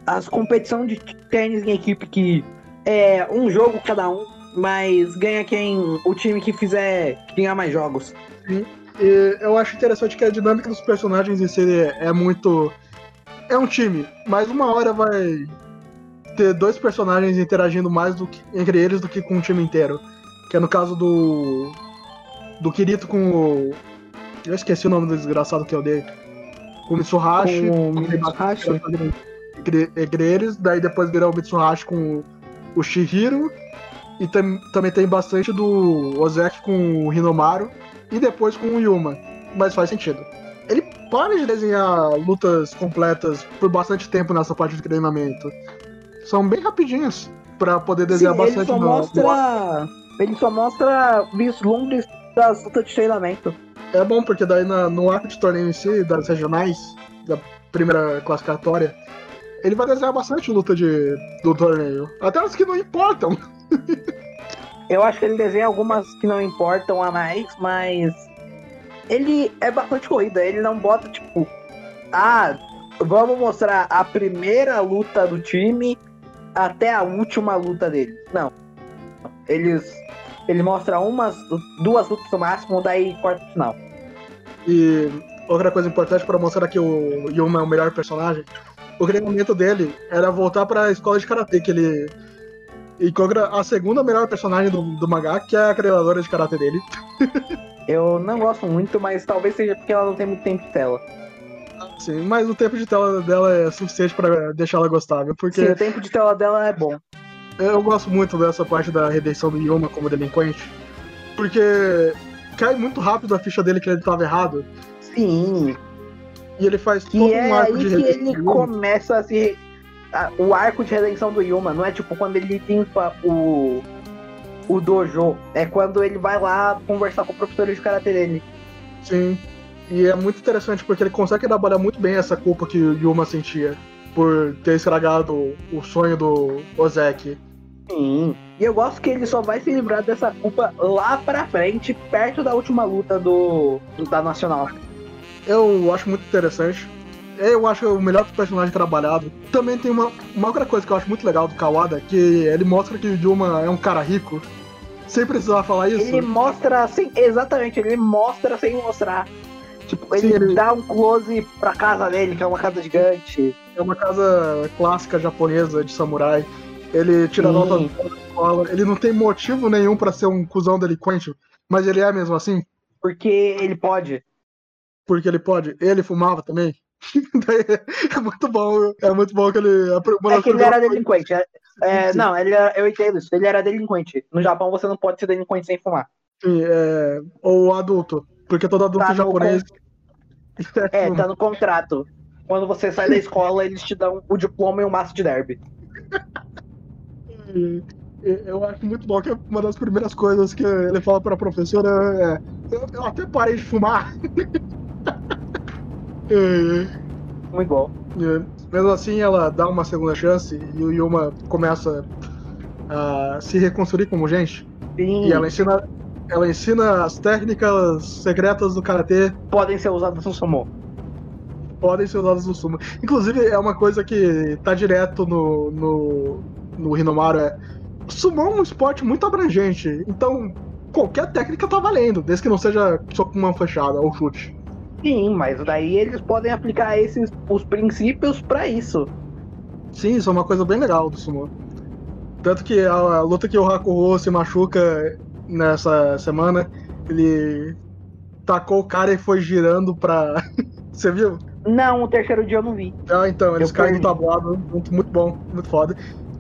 as competições de tênis em equipe que é um jogo cada um, mas ganha quem o time que fizer ganhar mais jogos. E eu acho interessante que a dinâmica dos personagens em si é muito. É um time, mas uma hora vai ter dois personagens interagindo mais do que, entre eles do que com o time inteiro. Que é no caso do. Do Kirito com o. Eu esqueci o nome do desgraçado que eu dei. Com o Mitsuhashi. Com o Mitsuhashi. Eles, daí depois virou o Mitsuhashi com o Shihiro. E tam- também tem bastante do Ozeki com o Hinomaru. E depois com o Yuma. Mas faz sentido. Ele para de desenhar lutas completas por bastante tempo nessa parte de treinamento. São bem rapidinhos pra poder desenhar Sim, ele bastante só no- mostra. Ele só mostra vislumbres das lutas de treinamento. É bom porque daí na- no arco de torneio em si, das regionais, da primeira classificatória, ele vai desenhar bastante luta de, do torneio. Até as que não importam. Eu acho que ele desenha algumas que não importam a mais, mas ele é bastante corrida. Ele não bota tipo, ah, vamos mostrar a primeira luta do time até a última luta dele. Não. Eles ele mostra umas, duas lutas no máximo, daí corta o final. E outra coisa importante pra mostrar que o Yuma é o melhor personagem, o treinamento dele era voltar pra escola de karatê que ele encontra a segunda melhor personagem do, do mangá, que é a treinadora de karatê dele. Eu não gosto muito, mas talvez seja porque ela não tem muito tempo de tela. Sim, mas o tempo de tela dela é suficiente pra deixar ela gostável, porque Sim, o tempo de tela dela é bom. Eu gosto muito dessa parte da redenção do Yuma como delinquente. Porque cai muito rápido a ficha dele que ele tava errado. Sim, E ele faz todo E é um arco de que redenção. ele do Yuma. começa a se. a- o arco de redenção do Yuma. Não é tipo quando ele limpa o. O dojo. É quando ele vai lá conversar com o professor de karatê dele. Sim. E é muito interessante porque ele consegue trabalhar muito bem essa culpa que o Yuma sentia. por ter estragado o sonho do Ozeki. Sim. E eu gosto que ele só vai se livrar dessa culpa lá pra frente, perto da última luta do, da Nacional. Eu acho muito interessante. Eu acho o melhor personagem trabalhado. Também tem uma, uma outra coisa que eu acho muito legal do Kawada, que ele mostra que o Juma é um cara rico. Sem precisar falar isso. Ele mostra sem. Exatamente, ele mostra sem mostrar. Tipo, ele, Sim, ele- dá um close pra casa dele, que é uma casa gigante. É uma casa clássica japonesa de samurai. Ele tira Sim. nota da escola. Ele não tem motivo nenhum pra ser um cuzão delinquente, mas ele é mesmo assim, Porque ele pode. Porque ele pode. Ele fumava também. É muito bom. É muito bom que ele. É que ele era delinquente. É, é, não, ele era- eu entendo isso. Ele era delinquente. No Japão você não pode ser delinquente sem fumar. Sim, é, ou adulto. Porque todo adulto Tá japonês. É, tá no contrato. Quando você sai da escola, eles te dão o diploma e o maço de derby. Eu acho muito bom que uma das primeiras coisas que ele fala pra professora é: Eu, eu até parei de fumar. E- Muito bom. e, mesmo assim, ela dá uma segunda chance e o Yuma começa a se reconstruir como gente. Sim, E ela ensina, ela ensina as técnicas secretas do karatê podem ser usados no sumo. podem ser usadas no sumo. Inclusive, é uma coisa que tá direto no, no, no Hinomaru, é... Sumo é um esporte muito abrangente, então qualquer técnica tá valendo, desde que não seja só com uma fechada ou chute. Sim, mas daí eles podem aplicar esses os princípios pra isso. Sim, isso é uma coisa bem legal do sumo. Tanto que a, a luta que o Hakuho se machuca nessa semana, ele tacou o cara e foi girando pra... Você viu? Não, o terceiro dia eu não vi. Ah, então, eles Eu caem no tabuado, muito, muito bom, muito foda.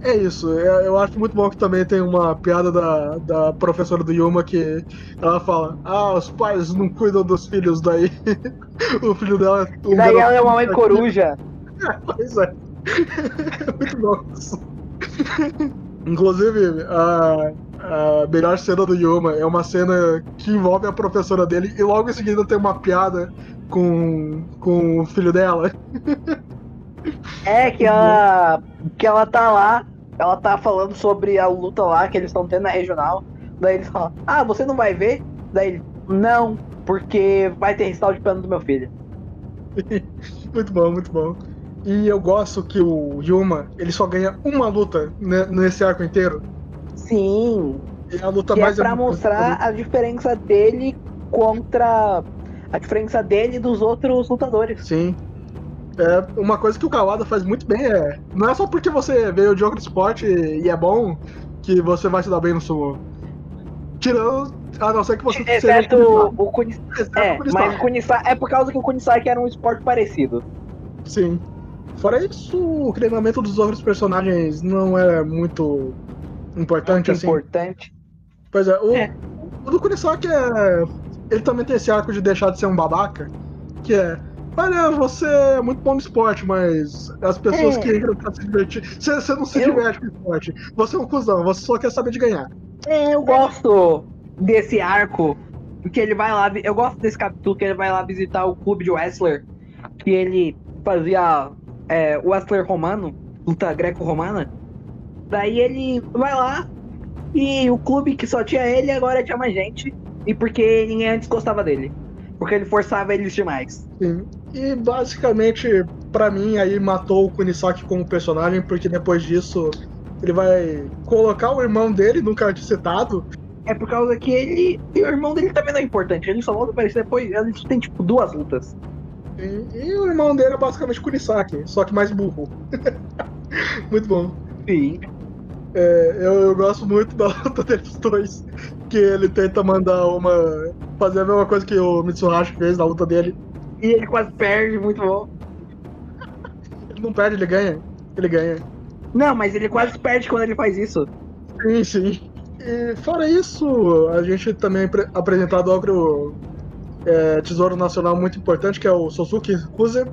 É isso, eu, eu acho muito bom que também tem uma piada da, da professora do Yuma que ela fala: Ah, os pais não cuidam dos filhos, daí o filho dela é um E daí ela é uma mãe coruja. Pois é. muito bom isso. Inclusive, a, a melhor cena do Yuma é uma cena que envolve a professora dele e logo em seguida tem uma piada com, com o filho dela. É que ela, que ela tá lá, ela tá falando sobre a luta lá que eles estão tendo na regional. Daí eles falam, ah, você não vai ver? Daí ele, não, porque vai ter recital de piano do meu filho. Muito bom, muito bom. E eu gosto que o Yuma, ele só ganha uma luta ne- nesse arco inteiro. Sim, E a luta que é mais pra mostrar a diferença dele contra a diferença dele e dos outros lutadores. Sim. É, uma coisa que o Kawada faz muito bem é. Não é só porque você veio de outro esporte e é bom que você vai se dar bem no sumo. Tirando. A não ser que você Exceto seja. o Kunis... Exceto É, o mas o Kunisaki é por causa que o Kunisaki era um esporte parecido. Sim. Fora isso, o treinamento dos outros personagens não é muito importante Muito assim. importante. Pois é, o, É. o do Kunisaki é. Ele também tem esse arco de deixar de ser um babaca, que é. Olha, você é muito bom no esporte, mas as pessoas É. que entram pra se divertir. Você, você não se Eu- diverte com o esporte. Você é um cuzão, você só quer saber de ganhar. É, eu gosto desse arco, porque ele vai lá. Eu gosto desse capítulo que ele vai lá visitar o clube de wrestler, que ele fazia é, wrestler romano, luta greco-romana. Daí ele vai lá e o clube que só tinha ele agora tinha mais gente. E porque ninguém antes gostava dele. Porque ele forçava eles demais. Sim. E basicamente, pra mim, aí matou o Kunisaki como personagem, porque depois disso ele vai colocar o irmão dele, nunca antes citado. É por causa que ele. E o irmão dele também não é importante. Ele só volta a aparecer depois. A gente tem tipo duas lutas. E, e o irmão dele é basicamente Kunisaki, só que mais burro. Muito bom. Sim. É, eu, eu gosto muito da luta deles dois. Que ele tenta mandar uma. fazer a mesma coisa que o Mitsuhashi fez na luta dele. E ele quase perde, muito bom. Ele não perde, ele ganha. Ele ganha. Não, mas ele quase perde quando ele faz isso. Sim, sim. E fora isso, a gente também apre- apresentado outro é, tesouro nacional muito importante, que é o Sosuke Kuze.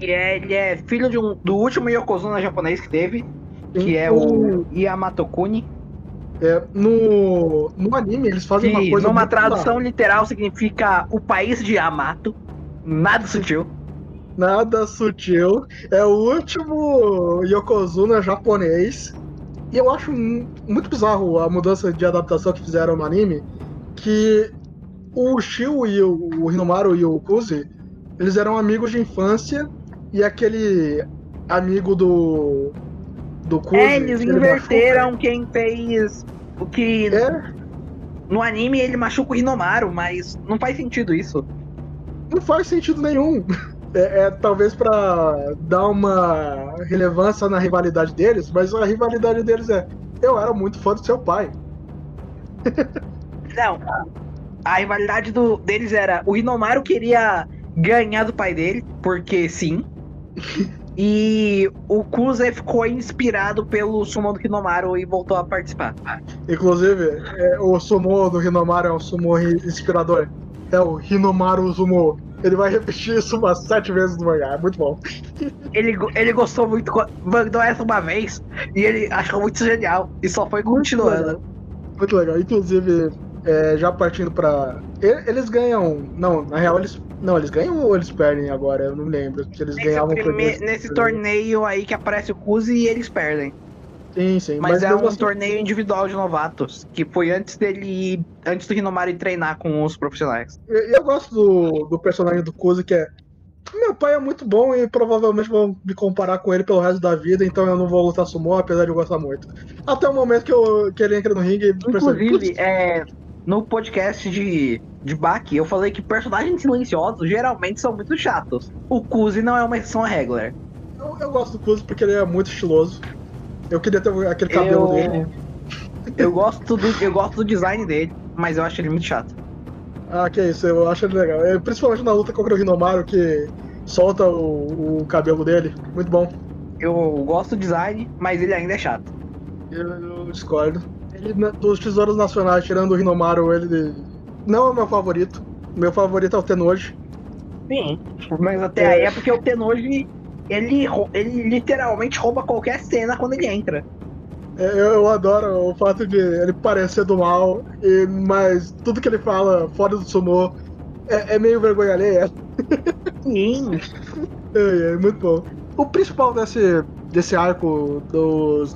E é, ele é filho de um, do último Yokozuna japonês que teve, que é o Yamato Kuni. É, no, no anime, eles fazem uma coisa. numa tradução literal significa o país de Yamato. Nada sutil. Nada sutil. É o último Yokozuna japonês. E eu acho muito bizarro a mudança de adaptação que fizeram no anime. Que o Shio e o, o Hinomaru e o Kuzi, eles eram amigos de infância. E aquele amigo do. Do Kuzi. É, eles inverteram machuca. quem fez o que. É. No anime ele machuca o Hinomaru, mas não faz sentido isso. Não faz sentido nenhum. É, é, talvez para dar uma relevância na rivalidade deles, mas a rivalidade deles é: eu era muito fã do seu pai. Não, a rivalidade do, deles era: o Hinomaru queria ganhar do pai dele, porque sim. E o Kuze ficou inspirado pelo sumo do Hinomaru e voltou a participar. Inclusive, é, o sumo do Hinomaru é um sumo inspirador. É o Hinomaru Sumo. Ele vai repetir isso umas sete vezes no mangá, é muito bom. Ele, ele gostou muito, mandou essa uma vez e ele achou muito genial e só foi continuando. Muito legal. Inclusive, é, já partindo pra. Eles ganham. Não, na real, eles. Não, eles ganham ou eles perdem agora? Eu não lembro. Que eles nesse ganhavam prime... Nesse torneio aí que aparece o Kuzi e eles perdem. Sim, sim. Mas, mas é um assim... torneio individual de novatos, que foi antes dele. Antes do Hinomari treinar com os profissionais. Eu, eu gosto do, do personagem do Kuzi, que é. Meu pai é muito bom e provavelmente vão me comparar com ele pelo resto da vida, então eu não vou lutar sumô, apesar de eu gostar muito. Até o momento que, eu, que ele entra no ringue e Inclusive, é, no podcast de, de Baki, eu falei que personagens silenciosos geralmente são muito chatos. O Kuzi não é uma exceção regra. Eu, eu gosto do Kuzi porque ele é muito estiloso. Eu queria ter aquele cabelo eu... dele. Eu gosto, do, eu gosto do design dele, mas eu acho ele muito chato. Ah, que isso, eu acho ele legal. É, principalmente na luta contra o Hinomaru, que solta o, o cabelo dele. Muito bom. Eu gosto do design, mas ele ainda é chato. Eu, eu discordo. Ele, dos tesouros nacionais, tirando o Hinomaru, ele não é o meu favorito. Meu favorito é o Tenoji. Sim, mas até é. aí é porque o Tenoji ele, ele literalmente rouba qualquer cena quando ele entra. É, eu, adoro o fato de ele parecer do mal, e, mas tudo que ele fala fora do sumô é, é meio vergonha alheia. Sim. É, é, muito bom. O principal desse, desse arco dos,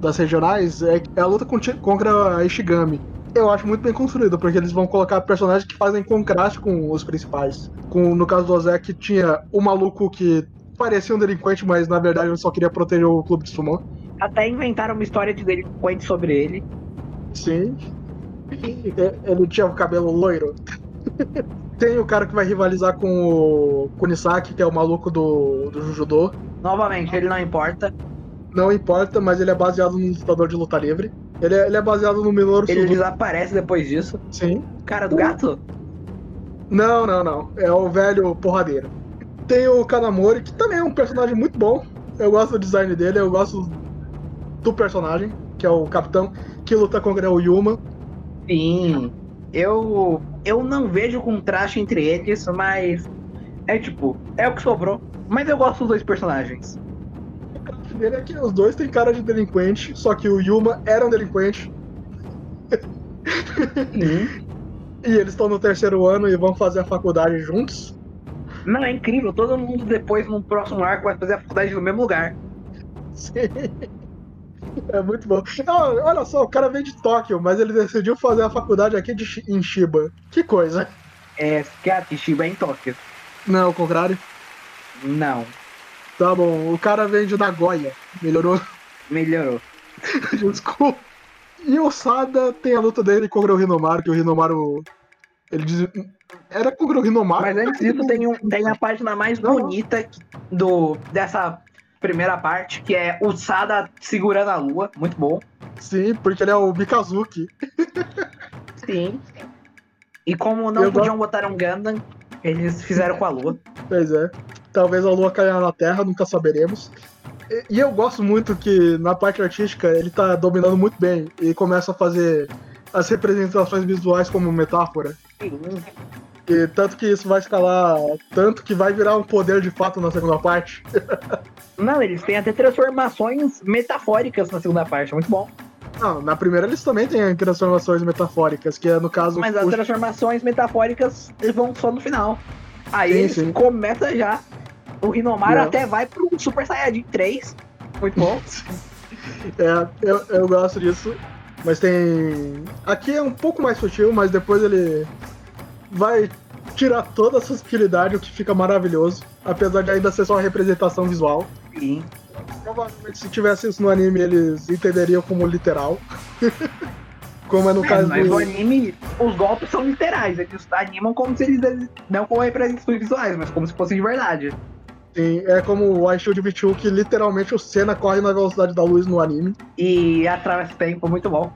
das regionais é, é a luta contra a Ishigami. Eu acho muito bem construído, porque eles vão colocar personagens que fazem contraste com os principais. Com, no caso do Ozek, tinha o maluco que parecia um delinquente, mas na verdade ele só queria proteger o clube de sumo. Até inventaram uma história de delinquente sobre ele. Sim. Ele tinha o cabelo loiro. Tem o cara que vai rivalizar com o Kunisaki, que é o maluco do, do Judô. Novamente, ele não importa. Não importa, mas ele é baseado no lutador de luta livre. Ele é, ele é baseado no Minoru Ele Suzuki. desaparece depois disso. Sim. Cara do gato? Não, não, não. É o velho porradeiro. Tem o Kanamori, que também é um personagem muito bom. Eu gosto do design dele, eu gosto do personagem, que é o capitão, que luta contra o Yuma. Sim. Eu, eu não vejo contraste entre eles, mas é tipo, é o que sobrou. Mas eu gosto dos dois personagens. O contraste dele é que os dois têm cara de delinquente, só que o Yuma era um delinquente. Sim. e eles estão no terceiro ano e vão fazer a faculdade juntos. Não, é incrível. Todo mundo depois, no próximo arco, vai fazer a faculdade no mesmo lugar. Sim. É muito bom. Não, olha só, o cara veio de Tóquio, mas ele decidiu fazer a faculdade aqui de, em Shiba. Que coisa. É, que Shiba é em Tóquio. Não, o contrário. Não. Tá bom, o cara vem de Nagoya. Melhorou? Melhorou. Desculpa. E o Sada tem a luta dele contra o Rinomaru, que o Rinomaru. Ele diz. Era contra o Rinomaru. Mas antes disso, tem, um, tem a página mais Não. bonita do, dessa primeira parte, que é o Sada segurando a lua. Muito bom. Sim, porque ele é o Mikazuki. Sim. E como não Eu podiam botar um Gundam, eles fizeram com a lua. Pois é. Talvez a lua caia na Terra, nunca saberemos. E, e eu gosto muito que na parte artística ele tá dominando muito bem e começa a fazer as representações visuais como metáfora. Sim. E tanto que isso vai escalar, tanto que vai virar um poder de fato na segunda parte. Não, eles têm até transformações metafóricas na segunda parte, muito bom. Não, na primeira eles também têm transformações metafóricas, que é no caso. Mas as transformações metafóricas vão só no final. Aí sim, sim. começa já O Hinomaru Não. até vai pro Super Saiyajin 3. Muito bom. É, eu, eu gosto disso. Mas tem. Aqui é um pouco mais sutil, mas depois ele vai tirar toda essa sutilidade, o que fica maravilhoso. Apesar de ainda ser só uma representação visual. Sim. Provavelmente se tivesse isso no anime, eles entenderiam como literal. como é no É, caso mas do. no anime, os golpes são literais. Eles animam como se eles. Não como representações visuais, mas como se fossem de verdade. Sim, é como o I Shield V2, que literalmente o Senna corre na velocidade da luz no anime. E atravessa tempo, muito bom.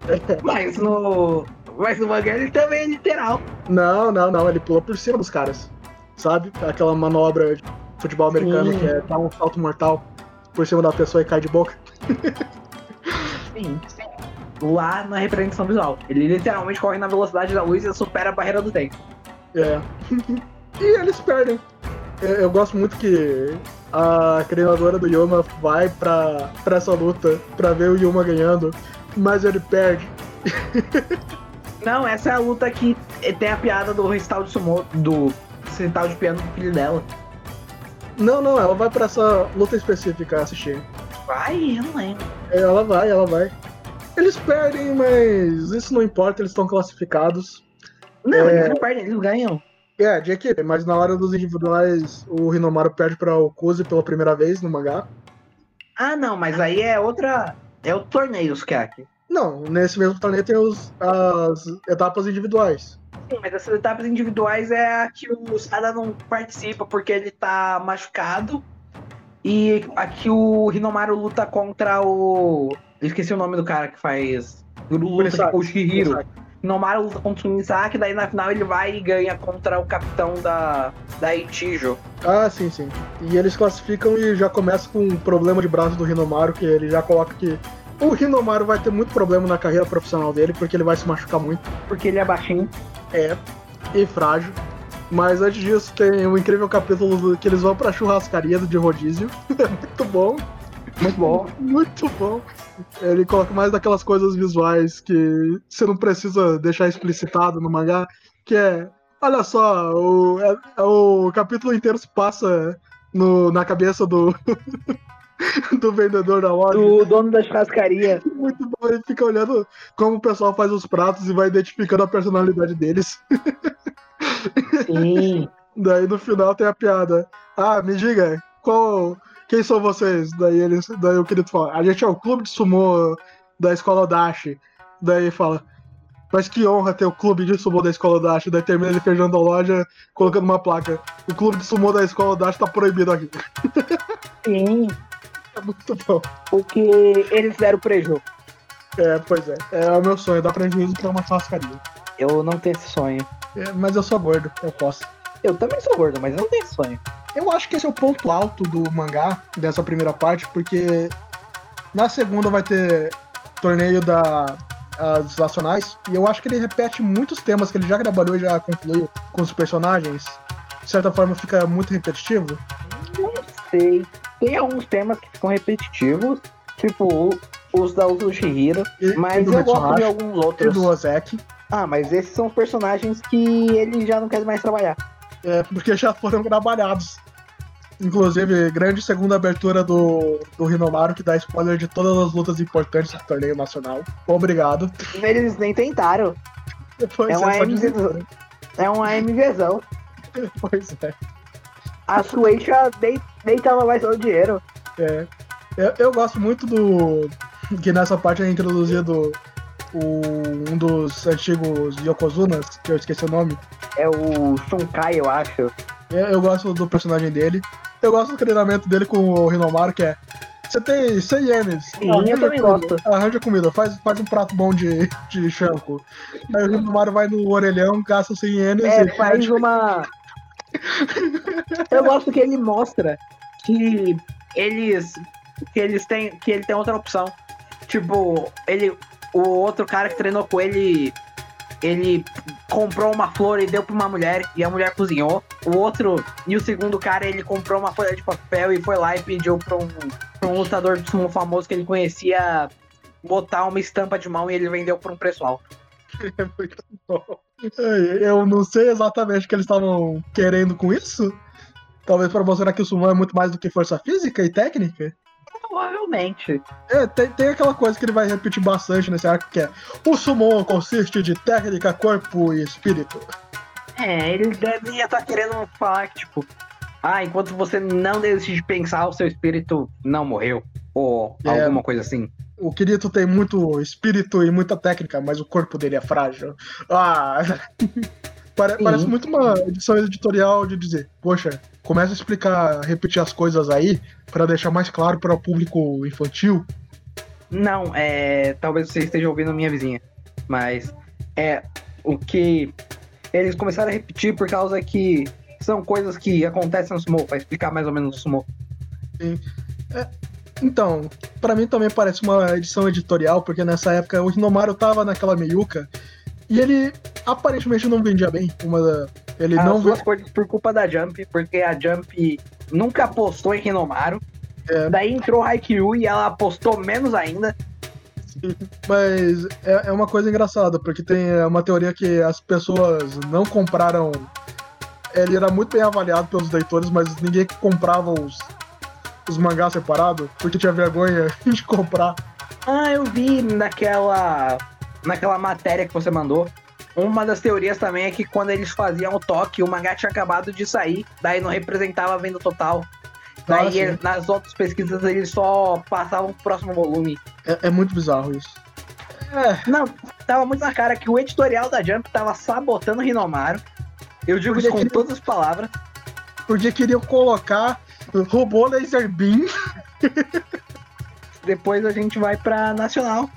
Mas no. Mas mangá ele também é literal. Não, não, não, ele pula por cima dos caras. Sabe? Aquela manobra de futebol americano Sim. que é dar um salto mortal por cima da pessoa e cai de boca. Sim. Lá na representação visual. Ele literalmente corre na velocidade da luz e supera a barreira do tempo. É. e eles perdem. Eu, eu gosto muito que a treinadora do Yuma vai pra, pra essa luta pra ver o Yuma ganhando, mas ele perde. Não, essa é a luta que tem a piada do recital de sumo, do recital de piano do filho dela. Não, não, ela vai pra essa luta específica assistir. Vai, eu não lembro. Ela vai, ela vai. Eles perdem, mas isso não importa, eles estão classificados. Não, É. eles não perdem, eles ganham. É, de equipe, mas na hora dos individuais, o Hinomaru perde pra Okuzi pela primeira vez no mangá. Ah, não, mas aí é outra. É outro torneio, Kaki. Não, nesse mesmo torneio tem os, as etapas individuais. Sim, mas essas etapas individuais é a que o Sada não participa porque ele tá machucado. E aqui o Hinomaru luta contra o. Eu esqueci o nome do cara que faz. Luta com o Shihiro. Hinomaru luta contra o Misaki, daí na final ele vai e ganha contra o capitão da. da Itijo. Ah, sim, sim. E eles classificam e já começa com um problema de braço do Hinomaru, que ele já coloca que o Hinomaru vai ter muito problema na carreira profissional dele, porque ele vai se machucar muito. Porque ele é baixinho. É, e frágil. Mas antes disso, tem um incrível capítulo do- que eles vão pra churrascaria de rodízio. É muito bom, Muito bom. muito bom. Ele coloca mais daquelas coisas visuais que você não precisa deixar explicitado no mangá, que é, olha só, o, é- é o capítulo inteiro se passa no- na cabeça do, do vendedor da loja. Do dono da churrascaria. Muito bom, ele fica olhando como o pessoal faz os pratos e vai identificando a personalidade deles. Sim. Daí no final tem a piada. Ah, me diga, qual. Quem são vocês? Daí eles. Daí o querido fala, a gente é o clube de sumô da escola Dashi. Daí fala. Mas que honra ter o clube de sumô da escola Dashi. Daí termina ele fechando a loja, colocando uma placa. O clube de sumô da escola Dashi tá proibido aqui. Sim. É muito bom. Porque eles deram prejuízo. É, pois é. É o meu sonho, dar prejuízo pra uma churrascaria. Eu não tenho esse sonho. É, mas eu sou gordo, eu posso. Eu também sou gordo, mas eu não tenho esse sonho. Eu acho que esse é o ponto alto do mangá, dessa primeira parte, porque na segunda vai ter torneio da, as nacionais, e eu acho que ele repete muitos temas que ele já trabalhou e já concluiu com os personagens. De certa forma fica muito repetitivo. Não sei. Tem alguns temas que ficam repetitivos, tipo os da Uso Shihiro, mas do eu gosto de Mitsuhashi, alguns e outros. do Ozeki, Ah, mas esses são os personagens que ele já não quer mais trabalhar. é, porque já foram trabalhados. Inclusive, grande segunda abertura do, do Hinomaru, que dá spoiler de todas as lutas importantes do torneio nacional. Obrigado. Eles nem tentaram. Pois É uma só MV. dizer. É uma MVzão. Pois é. A Sueisha dei- deitava mais o dinheiro. É. Eu, eu gosto muito do. Que nessa parte é introduzido o, um dos antigos Yokozunas, que eu esqueci o nome. É o Shunkai, eu acho. Eu, eu gosto do personagem dele. Eu gosto do treinamento dele com o Hinomaru, que é. Você tem 100 ienes. Sim, eu arranja também comida, gosto. Arranja comida, faz, faz um prato bom de, de chanco. Aí o Hinomaru vai no orelhão, gasta 100 ienes É, e faz uma. Eu gosto que ele mostra que eles. que eles têm. que ele tem outra opção. Tipo, ele. O outro cara que treinou com ele. Ele comprou uma flor e deu pra uma mulher e a mulher cozinhou. O outro, e o segundo cara, ele comprou uma folha de papel e foi lá e pediu pra um, pra um lutador de sumo famoso que ele conhecia botar uma estampa de mão e ele vendeu por um alto. É muito bom. Eu não sei exatamente o que eles estavam querendo com isso. Talvez para mostrar que o sumo é muito mais do que força física e técnica. Provavelmente. É, tem, tem aquela coisa que ele vai repetir bastante nesse arco que é o sumo consiste de técnica, corpo e espírito. É, ele devia estar querendo falar que, tipo, ah, enquanto você não desiste de pensar, o seu espírito não morreu. Ou É. alguma coisa assim. O Kirito tem muito espírito e muita técnica, mas o corpo dele é frágil. Ah! Pare- Sim. Parece muito uma edição editorial de dizer, poxa, começa a explicar, repetir as coisas aí para deixar mais claro para o público infantil. Não, é. Talvez você esteja ouvindo minha vizinha. Mas é o que eles começaram a repetir por causa que são coisas que acontecem no sumo, pra explicar mais ou menos o sumo. Então, pra mim também parece uma edição editorial, porque nessa época o Hinomaru tava naquela meiuca e ele aparentemente não vendia bem. Uma ele As não duas coisas por culpa da Jump, porque a Jump nunca apostou em Hinomaru. É. Daí entrou Haikyuu e ela apostou menos ainda. Mas é, é uma coisa engraçada, porque tem é, uma teoria que as pessoas não compraram. Ele era muito bem avaliado pelos leitores, mas ninguém comprava os, os mangás separados, porque tinha vergonha de comprar. Ah, eu vi naquela naquela matéria que você mandou. Uma das teorias também é que quando eles faziam o toque, o mangá tinha acabado de sair, daí não representava a venda total. Daí Ah, ele- nas outras pesquisas eles só passavam pro próximo volume. É, é muito bizarro isso. É, Não, tava muito na cara que o editorial da Jump tava sabotando o Hinomaru. Eu digo isso com Porque- todas as palavras. porque queriam colocar robô laser beam. Depois a gente vai pra Nacional.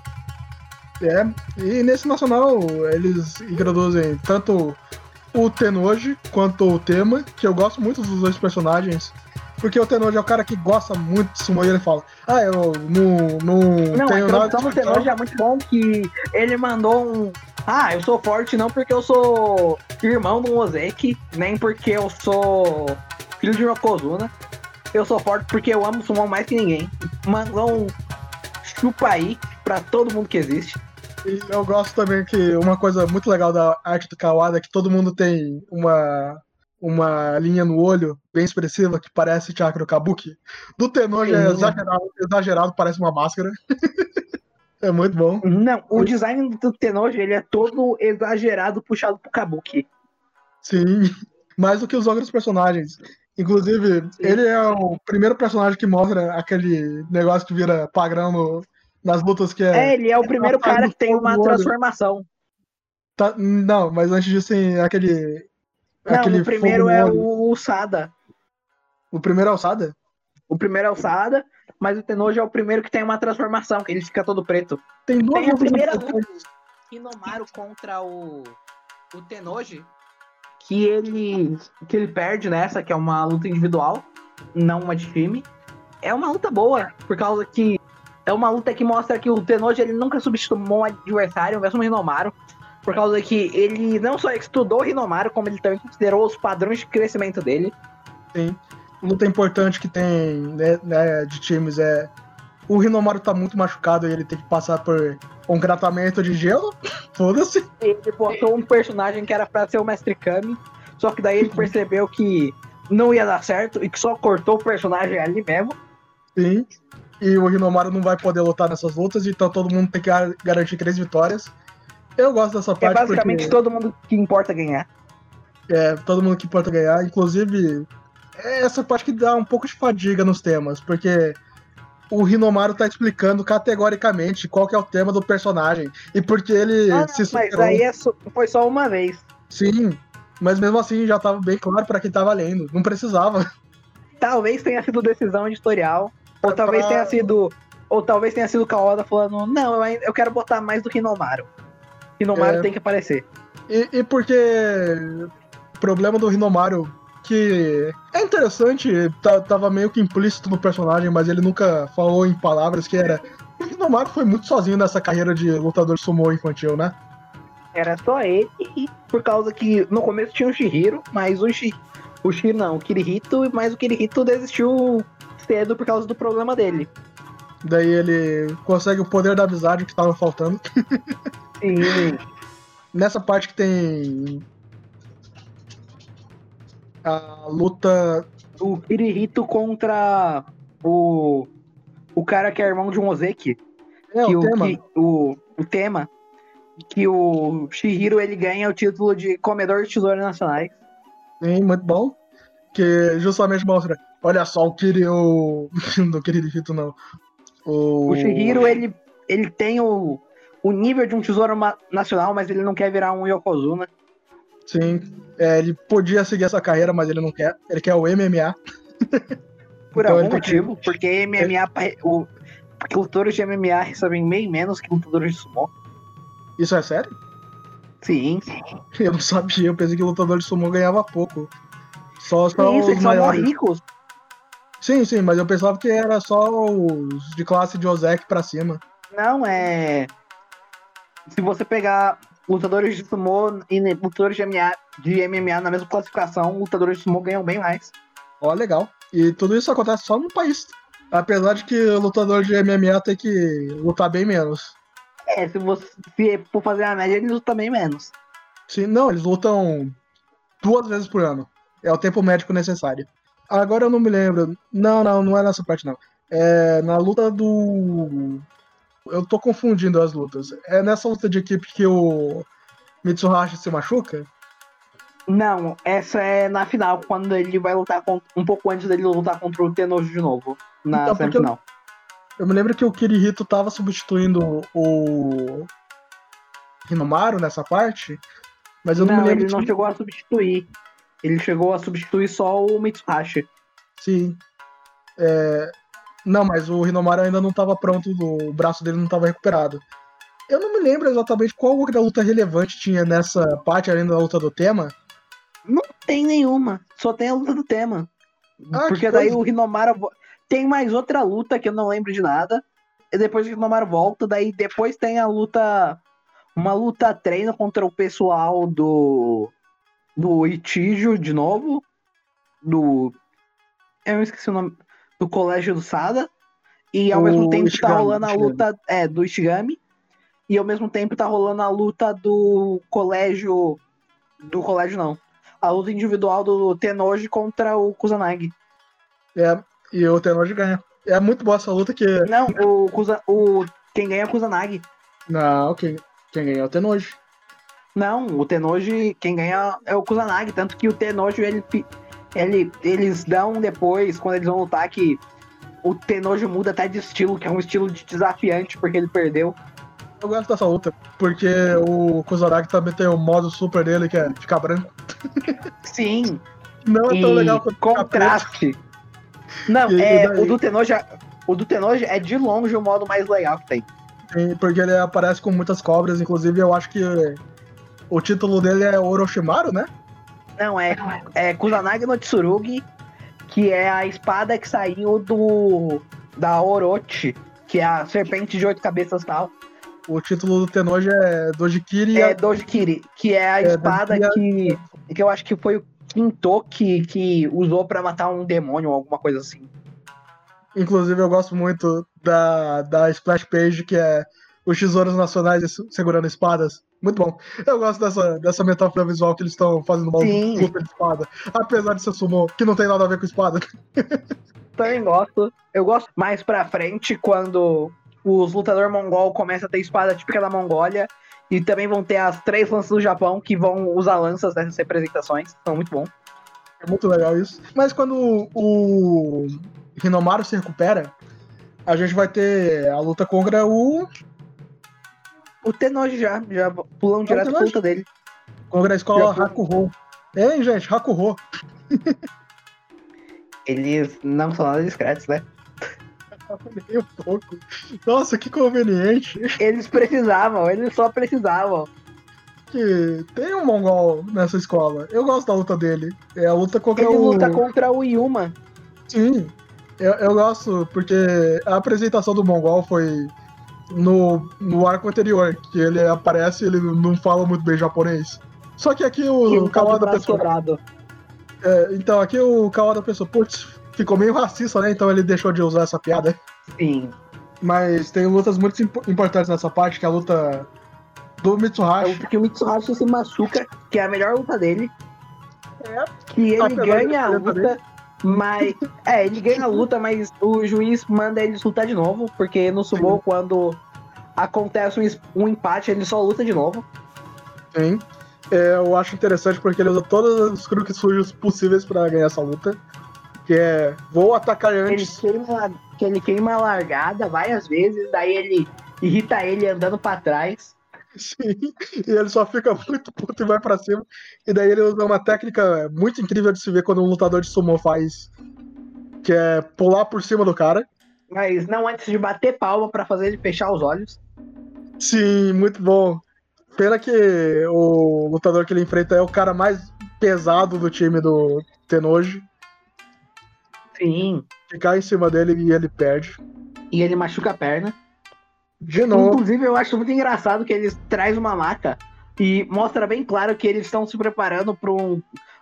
É, e nesse nacional eles introduzem tanto o Tenoji quanto o Tema, que eu gosto muito dos dois personagens. Porque o Tenoji é o cara que gosta muito de sumo e ele fala: Ah, eu não, não, Não, a tenho nada. introdução do Tenoji é muito bom que ele mandou um. Ah, eu sou forte não porque eu sou irmão do Ozeki, nem porque eu sou filho de Yokozuna. Eu sou forte porque eu amo Summon mais que ninguém. Mandou um chupa aí pra todo mundo que existe. E eu gosto também que uma coisa muito legal da arte do Kawada é que todo mundo tem uma, uma linha no olho bem expressiva que parece Chakra Kabuki. Do Tenoji é Sim. exagerado, exagerado, parece uma máscara. é muito bom. Não, o design do Tenoji ele é todo exagerado, puxado pro Kabuki. Sim, mais do que os outros personagens. Inclusive, ele é o primeiro personagem que mostra aquele negócio que vira padrão no- nas lutas que É, é. ele é o primeiro cara que tem uma transformação. tá- não, mas antes disso tem aquele. Não, aquele o primeiro é olho. o Sada. O primeiro é o Sada? O primeiro é o Sada, mas o Tenoji é o primeiro que tem uma transformação, que ele fica todo preto. Tem duas Tem a primeira importantes. Hinomaru contra o, o Tenoji, que ele, que ele perde nessa, que é uma luta individual, não uma de time. É uma luta boa, por causa que é uma luta que mostra que o Tenoji ele nunca subestimou um adversário, mesmo o Hinomaru, por causa que ele não só estudou o Hinomaru, como ele também considerou os padrões de crescimento dele. Sim. Luta importante que tem né, né, de times é. O Rinomaru tá muito machucado e ele tem que passar por um tratamento de gelo. Foda-se. Ele botou um personagem que era pra ser o Mestre Kami, só que daí ele percebeu que não ia dar certo e que só cortou o personagem ali mesmo. Sim. E o Rinomaru não vai poder lutar nessas lutas, então todo mundo tem que gar- garantir três vitórias. Eu gosto dessa É parte basicamente porque todo mundo que importa ganhar. é todo mundo que importa ganhar. Inclusive, é essa parte que dá um pouco de fadiga nos temas, porque o Rinomaru tá explicando categoricamente qual que é o tema do personagem e porque ele Ah, se mas superou. aí é só- foi só uma vez. Sim, mas mesmo assim já tava bem claro pra quem tava lendo. Não precisava. Talvez tenha sido decisão editorial, ou É talvez pra- tenha sido. Ou talvez tenha sido o Kawada falando, não, eu, ainda- eu quero botar mais do Hinomaru. Hinomaru É. tem que aparecer. E, e porque o problema do Rinomaru, que é interessante, tava meio que implícito no personagem, mas ele nunca falou em palavras que era. O Rinomaru foi muito sozinho nessa carreira de lutador sumô infantil, né? Era só ele, e por causa que no começo tinha o Shihiro, mas o Shi, o Shihiro não, o Kirihito, mas o Kirihito desistiu cedo por causa do problema dele. Daí ele consegue o poder da amizade que tava faltando. Sim. Nessa parte que tem a luta o Kirihito contra o. O cara que é irmão de um Ozeki. É, que o tema. Que, o, o tema. Que o Shihiro ele ganha o título de comedor de tesouros nacionais. Sim, muito bom. Que justamente mostra. Olha só o Kiri. O... Não Kirihito, não. O, O Shihiro ele, ele tem o, o nível de um tesouro nacional, mas ele não quer virar um Yokozuna. Sim. É, ele podia seguir essa carreira, mas ele não quer. Ele quer o MMA. Por Então algum ele motivo, porque MMA. pa- O, porque lutadores de MMA recebem bem menos que lutadores de sumô. Isso é sério? Sim. Eu não sabia. Eu pensei que o lutador de sumo ganhava pouco. Só, Sim, isso, os maiores. ricos. Sim, sim, mas eu pensava que era só os de classe de Ozek pra cima. Não, é. Se você pegar lutadores de sumô e lutadores de MMA, de MMA na mesma classificação, lutadores de sumô ganham bem mais. Ó, legal. E tudo isso acontece só no país. Apesar de que o lutador de MMA tem que lutar bem menos. É, se você se for fazer a média, eles lutam bem menos. Sim, não, eles lutam duas vezes por ano. É o tempo médico necessário. Agora eu não me lembro. Não, não, não é nessa parte não. É na luta do. Eu tô confundindo as lutas. É nessa luta de equipe que o Mitsuhashi se machuca? Não, essa é na final, quando ele vai lutar contra, um pouco antes dele lutar contra o Tenojo de novo. Na Então, semifinal. Eu me lembro que o Kirihito tava substituindo o Hinomaru nessa parte, mas eu não, Não, me lembro ele não de- chegou a substituir. Ele chegou a substituir só o Mitsuhashi. Sim. É, Não, mas o Hinomaru ainda não tava pronto, o braço dele não tava recuperado. Eu não me lembro exatamente qual outra luta relevante tinha nessa parte, além da luta do tema. Tem nenhuma, só tem a luta do tema. Ah, Porque que daí coisa. o Hinomaru. vo- Tem mais outra luta que eu não lembro de nada. E depois o Hinomaru volta, daí depois tem a luta. Uma luta treino contra o pessoal do. Do Ichijo de novo. Do. Eu esqueci o nome. Do colégio do Sada. E ao O mesmo tempo tá Ishigami, rolando a luta. É, do Ishigami. E ao mesmo tempo tá rolando a luta do colégio. Do colégio não. A luta individual do Tenoji contra o Kusanagi. É, e o Tenoji ganha. É muito boa essa luta que. Não, o, Kusa, o quem ganha é o Kusanagi. Não, quem, quem ganha é o Tenoji. Não, o Tenoji, quem ganha é o Kusanagi. Tanto que o Tenoji, ele, ele, eles dão depois, quando eles vão lutar, que o Tenoji muda até de estilo, que é um estilo de desafiante, porque ele perdeu. Eu gosto dessa luta, porque o Kozaragi também tem o modo super dele, que é ficar branco. Sim, Não é tão e legal quanto contraste. Não, E é, daí? o do Tenoji, o do Tenoji é de longe o modo mais legal que tem. Sim, porque ele aparece com muitas cobras, inclusive eu acho que o título dele é Orochimaru, né? Não, é, é Kusanagi no Tsurugi, que é a espada que saiu do da Orochi, que é a serpente de oito cabeças tal. O título do Tenoji é Dojikiri. É Dojikiri, que é a É, espada que, que eu acho que foi o Kinto que, que usou pra matar um demônio ou alguma coisa assim. Inclusive eu gosto muito da, da splash page, que é os tesouros nacionais se- segurando espadas. Muito bom. Eu gosto dessa, dessa metáfora visual que eles estão fazendo uma Sim. luta de espada. Apesar de ser sumô, que não tem nada a ver com espada. Também gosto. Eu gosto mais pra frente quando os lutadores mongol começam a ter espada típica da Mongólia. E também vão ter as três lanças do Japão que vão usar lanças nessas representações. São muito bom. É muito legal isso. Mas quando o Hinomaru se recupera, a gente vai ter a luta contra o. O Tenoji já, já pulam direto pra Tenoji? luta dele. Contra a escola Já Hakuho. Hein, gente? Hakuho. Eles não são nada discretos, né? Nem um pouco. Nossa, que conveniente. Eles precisavam, eles só precisavam. Que tem um mongol nessa escola. Eu gosto da luta dele. É a luta contra Ele o. luta contra o Yuma. Sim. Eu, eu gosto porque a apresentação do mongol foi no, no arco anterior, que ele aparece e ele não fala muito bem japonês. Só que aqui que o Kawada pensou. quebrado. É, então, aqui o Kawada pensou, putz, ficou meio racista, né? Então ele deixou de usar essa piada. Sim. Mas tem lutas muito impo- importantes nessa parte, que é a luta do É Mitsuhashi. porque o Mitsuhashi se machuca, que é a melhor luta dele. É. Que ele Apesar ganha a luta luta. Mas, é, ele ganha a luta, mas o juiz manda ele lutar de novo, porque no sumo, quando acontece um, um empate, ele só luta de novo. Sim. É, eu acho interessante porque ele usa todos os truques sujos possíveis pra ganhar essa luta. Que é, vou atacar Ele antes. queima, que ele queima a largada várias vezes, daí ele irrita ele andando pra trás. Sim, e ele só fica muito puto e vai pra cima. E daí ele usa uma técnica muito incrível de se ver quando um lutador de sumo faz. Que é pular por cima do cara. Mas não antes de bater palma pra fazer ele fechar os olhos. Sim, muito bom. Pena que o lutador que ele enfrenta é o cara mais pesado do time do Tenoji. Sim. Cai em cima dele e ele perde. E ele machuca a perna. De novo. Inclusive, eu acho muito engraçado que eles traz uma maca e mostra bem claro que eles estão se preparando para um,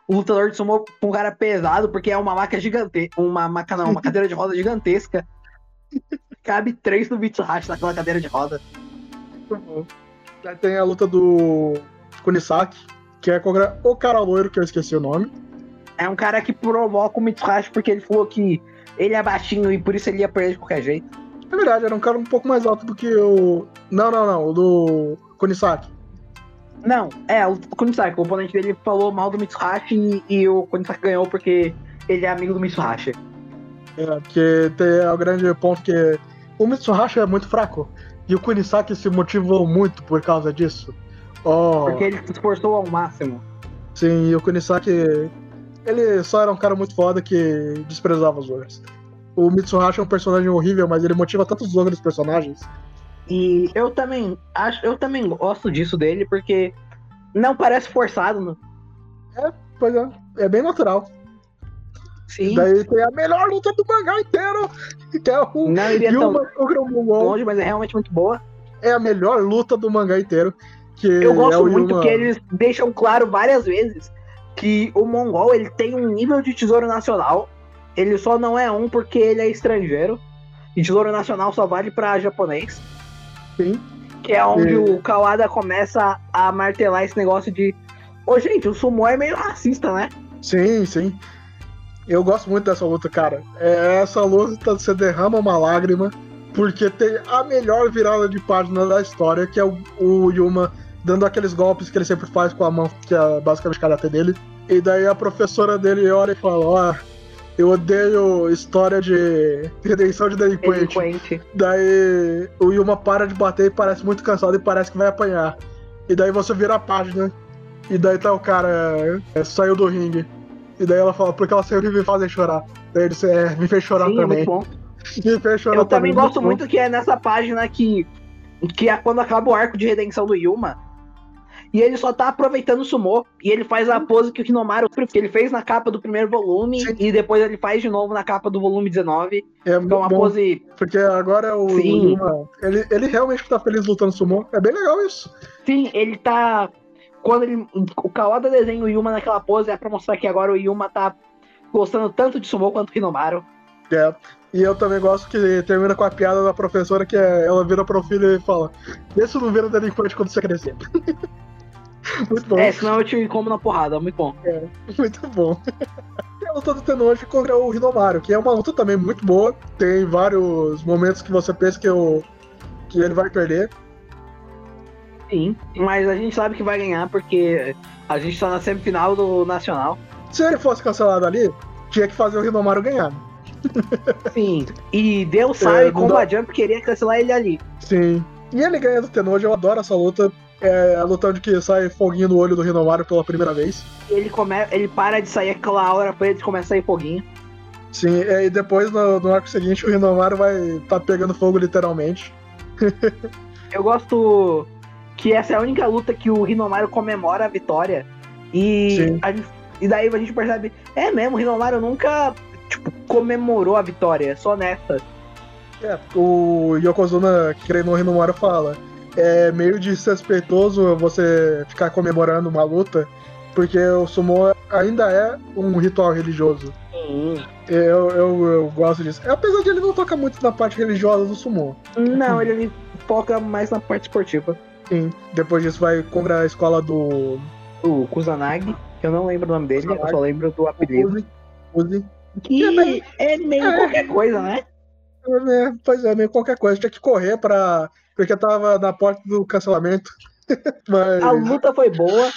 um lutador de sumo com um cara pesado, porque é uma maca gigantesca. Uma maca não, uma cadeira de roda gigantesca. Cabe três no Mitsuhashi naquela cadeira de roda. Muito bom. Aí tem a luta do Kunisaki, que é contra o cara loiro, que eu esqueci o nome. É um cara que provoca o Mitsuhashi porque ele falou que ele é baixinho e por isso ele ia perder de qualquer jeito. É verdade, era um cara um pouco mais alto do que o. Não, não, não, o do Kunisaki. Não, é, o Kunisaki, o oponente dele falou mal do Mitsuhashi e, e o Kunisaki ganhou porque ele é amigo do Mitsuhashi. É, porque tem o grande ponto que o Mitsuhashi é muito fraco. E o Kunisaki se motivou muito por causa disso. Oh, Porque ele se esforçou ao máximo. Sim, e o Kunisaki. Ele só era um cara muito foda que desprezava os outros. O Mitsuhashi é um personagem horrível, mas ele motiva tantos outros personagens. E eu também acho, eu também gosto disso dele, porque não parece forçado, né? Pois é, é bem natural. Sim. Daí tem a melhor luta do mangá inteiro, que é o Não iria tão Yuma contra o Mongol. longe, mas é realmente muito boa. É a melhor luta do mangá inteiro. Que Eu gosto é muito Yuma... que eles deixam claro várias vezes que o Mongol ele tem um nível de tesouro nacional. Ele só não é um porque ele é estrangeiro. E tesouro nacional só vale pra japonês. Sim. Que é onde E- o Kawada começa a martelar esse negócio de. Ô, gente, o sumo é meio racista, né? Sim, sim. Eu gosto muito dessa luta, cara. É, essa luta você derrama uma lágrima, porque tem a melhor virada de página da história, que é o, o Yuma dando aqueles golpes que ele sempre faz com a mão, que é basicamente o karate dele. E daí a professora dele olha e fala: Ó, eu odeio história de redenção de delinquente. Delinquente. Daí o Yuma para de bater e parece muito cansado e parece que vai apanhar. E daí você vira a página. E daí tá o cara é, saiu do ringue. E daí ela fala, porque ela sempre me fazem chorar. Daí ele disse, é, me fez chorar Sim, também. muito. Me fez chorar Eu também gosto bom. muito que é nessa página que, que é quando acaba o arco de redenção do Yuma. E ele só tá aproveitando o sumô. E ele faz a pose que o Hinomaru que ele fez na capa do primeiro volume. Sim. E depois ele faz de novo na capa do volume 19. É muito uma bom, pose. porque agora o, o Sim. Yuma, ele, ele realmente tá feliz lutando sumô. É bem legal isso. Sim, ele tá. Quando ele. O Kawada desenha o Yuma naquela pose é pra mostrar que agora o Yuma tá gostando tanto de sumô quanto o Hinomaru. É. E eu também gosto que termina com a piada da professora, que é, ela vira pro filho e fala, vê se não vira delinquente quando você crescer. muito bom. É, senão eu te como na porrada, muito bom. Muito bom. Tem a luta do Tenoji contra o Hinomaru, que é uma luta também muito boa. Tem vários momentos que você pensa que, o, que ele vai perder. Sim, mas a gente sabe que vai ganhar porque a gente tá na semifinal do Nacional. Se ele fosse cancelado ali, tinha que fazer o Hinomaru ganhar. Sim. E Deus sabe É, como dá- a Jump queria cancelar ele ali. Sim. E ele ganha do Tenoji, eu adoro essa luta. É a luta onde que sai foguinho no olho do Hinomaru pela primeira vez. Ele, come... ele para de sair aquela aura preta e começa a sair foguinho. Sim, é, e depois no, no arco seguinte o Hinomaru vai tá pegando fogo literalmente. Eu gosto que essa é a única luta que o Hinomaru comemora a vitória. E, a gente- e daí a gente percebe, é mesmo, o Hinomaru nunca tipo, comemorou a vitória, só nessa. É, o Yokozuna, que treinou o Hinomaru, fala: é meio desrespeitoso você ficar comemorando uma luta, porque o sumo ainda é um ritual religioso. Eu, eu, eu gosto disso. Apesar de ele não tocar muito na parte religiosa do sumo. Não, ele, ele foca mais na parte esportiva. Sim. Depois disso vai contra a escola do O Kusanagi, eu não lembro o nome dele, eu só lembro do apelido. Uzi. Uzi. Que é meio é. qualquer coisa, né? É, pois é, meio qualquer coisa. Tinha que correr pra. Porque tava na porta do cancelamento. Mas... A luta foi boa.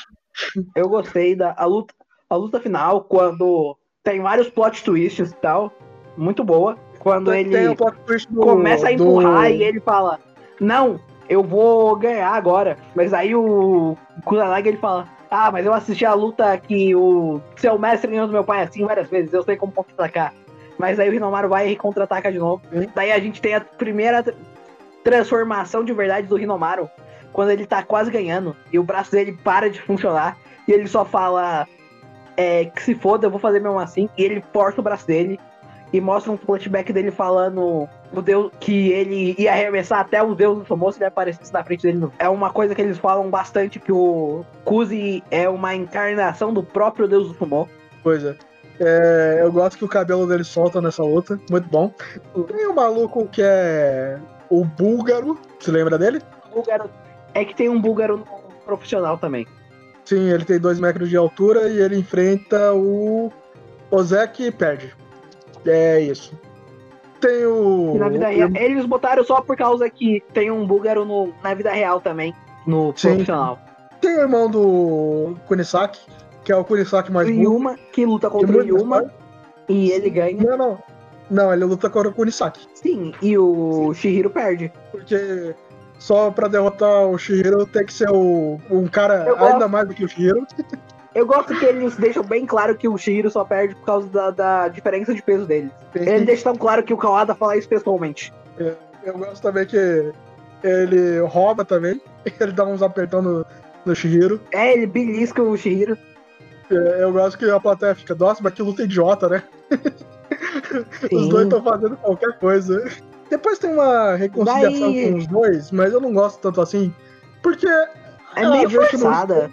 Eu gostei da a luta, a luta final, quando tem vários plot twists e tal. Muito boa. Quando tem, ele do, começa a empurrar do... e ele fala: Não, eu vou ganhar agora. Mas aí o Kusanagi ele fala: Ah, mas eu assisti a luta que o seu mestre ganhou do meu pai assim várias vezes, eu sei como contra-atacar. Mas aí o Rinomaru vai e contra-ataca de novo. Hum. Daí a gente tem a primeira transformação de verdade do Rinomaru, quando ele tá quase ganhando e o braço dele para de funcionar e ele só fala é, que se foda, eu vou fazer mesmo assim. E ele porta o braço dele e mostra um flashback dele falando o Deus que ele ia arremessar até o Deus do famoso se ele aparecesse na frente dele. É uma coisa que eles falam bastante que o Kuzi é uma encarnação do próprio Deus do Sumô. Pois é. é. eu gosto que o cabelo dele solta nessa luta, muito bom. Tem um maluco que é o búlgaro, você lembra dele? Búlgaro. É que tem um búlgaro profissional também. Sim, ele tem dois metros de altura e ele enfrenta o Ozek e perde. É isso. Tem o. na vida real. Eles botaram só por causa que tem um búlgaro no, na vida real também, no Sim. profissional. Tem o irmão do Kunisaki, que é o Kunisaki mais o Yuma, que luta contra o Yuma. E ele ganha. Não, não. Não, ele luta contra o Kunisaki. Sim, e o Shihiro perde. Porque só pra derrotar o Shihiro tem que ser o, um cara eu ainda gosto, mais do que o Shihiro. Eu gosto que eles deixam bem claro que o Shihiro só perde por causa da, da diferença de peso dele. Ele deixa tão claro que o Kawada fala isso pessoalmente. É, eu gosto também que ele rouba também. Ele dá uns apertão no, no Shihiro. É, ele belisca o Shihiro. É, eu gosto que a plateia fica, nossa, mas que luta idiota, né? Os dois estão fazendo qualquer coisa. Depois tem uma reconciliação Daí... com os dois, mas eu não gosto tanto assim. Porque. É meio forçada.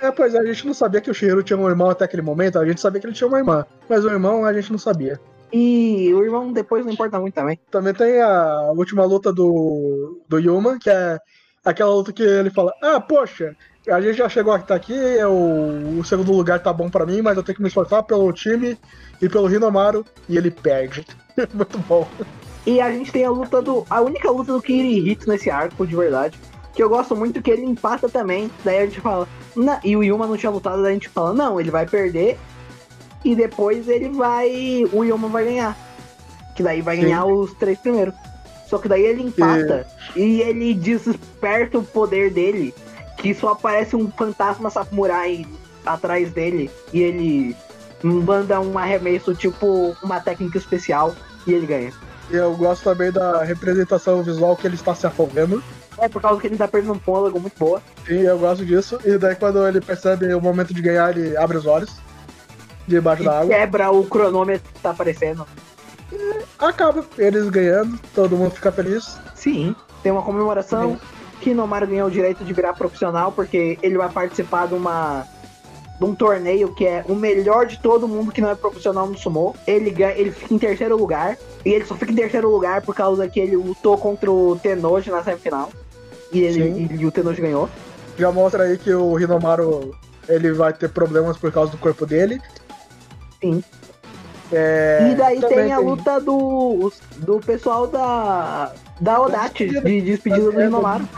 Não... É, pois é, a gente não sabia que o Shihiro tinha um irmão até aquele momento, a gente sabia que ele tinha uma irmã. Mas o irmão a gente não sabia. E o irmão depois não importa muito também. Também tem a última luta do, do Yuma, que é aquela luta que ele fala: Ah, poxa, a gente já chegou até aqui, eu, o segundo lugar tá bom para mim, mas eu tenho que me esforçar pelo time e pelo Rinomaru, e ele perde. Muito bom. E a gente tem a luta do. A única luta do Kirihito nesse arco, de verdade. Que eu gosto muito que ele empata também. Daí a gente fala. e o Yuma não tinha lutado, daí a gente fala, não, ele vai perder. E depois ele vai. O Yuma vai ganhar. Que daí vai Sim. ganhar os três primeiros. Só que daí ele empata é. e ele desperta o poder dele. Que só aparece um fantasma samurai atrás dele. E ele manda um arremesso, tipo uma técnica especial. E ele ganha. Eu gosto também da representação visual que ele está se afogando. É, por causa que ele tá perdendo um fôlego muito boa. Sim, eu gosto disso. E daí quando ele percebe o momento de ganhar, ele abre os olhos. Debaixo e da água. Quebra o cronômetro que tá aparecendo. E acaba eles ganhando, todo mundo fica feliz. Sim, tem uma comemoração. Sim. Que Nomar ganhou o direito de virar profissional, porque ele vai participar de uma de um torneio que é o melhor de todo mundo que não é profissional no sumo. Ele ganha, ele fica em terceiro lugar. E ele só fica em terceiro lugar por causa que ele lutou contra o Tenoji na semifinal. E, ele, e, e o Tenoji ganhou. Já mostra aí que o Hinomaru ele vai ter problemas por causa do corpo dele. Sim. É, e daí tem a tem... luta do, do pessoal da, da Odate, de despedida do Hinomaru.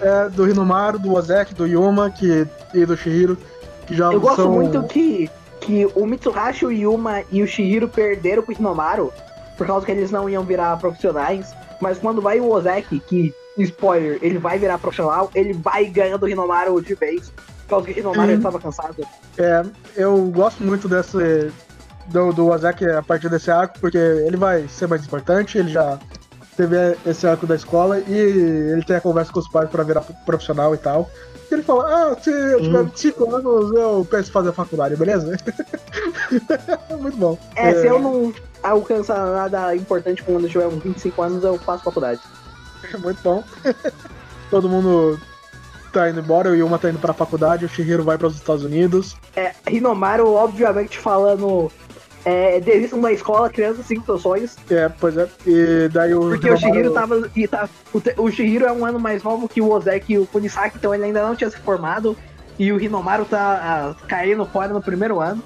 É, do Hinomaru, do Ozeki, do Yuma que, e do Shihiro. Que já Eu gosto muito que, que o Mitsuhashi, o Yuma e o Shihiro perderam pro Hinomaru por causa que eles não iam virar profissionais. Mas quando vai o Ozeki, que, spoiler, ele vai virar profissional, ele vai ganhando o Hinomaru de vez. Por causa que o Hinomaru estava cansado. É, eu gosto muito desse. Do, do Ozeki a partir desse arco, porque ele vai ser mais importante, ele já teve esse arco da escola e ele tem a conversa com os pais para virar profissional e tal. E ele fala, ah, se eu tiver 25 uhum. anos, eu penso em fazer faculdade, beleza? Muito bom. É, é, se eu não alcançar nada importante quando eu tiver uns 25 anos, eu faço faculdade. Muito bom. Todo mundo tá indo embora, o Yuma tá indo pra faculdade, o Shihiro vai para os Estados Unidos. É, Hinomaru, obviamente, falando é, da escola, crianças cinco seus sonhos. É, pois é. E daí o. Porque o Shihiro tava. E tá, o, o Shihiro é um ano mais novo que o Ozeki e o Kunisaki, então ele ainda não tinha se formado. E o Hinomaru tá ah, caindo fora no primeiro ano.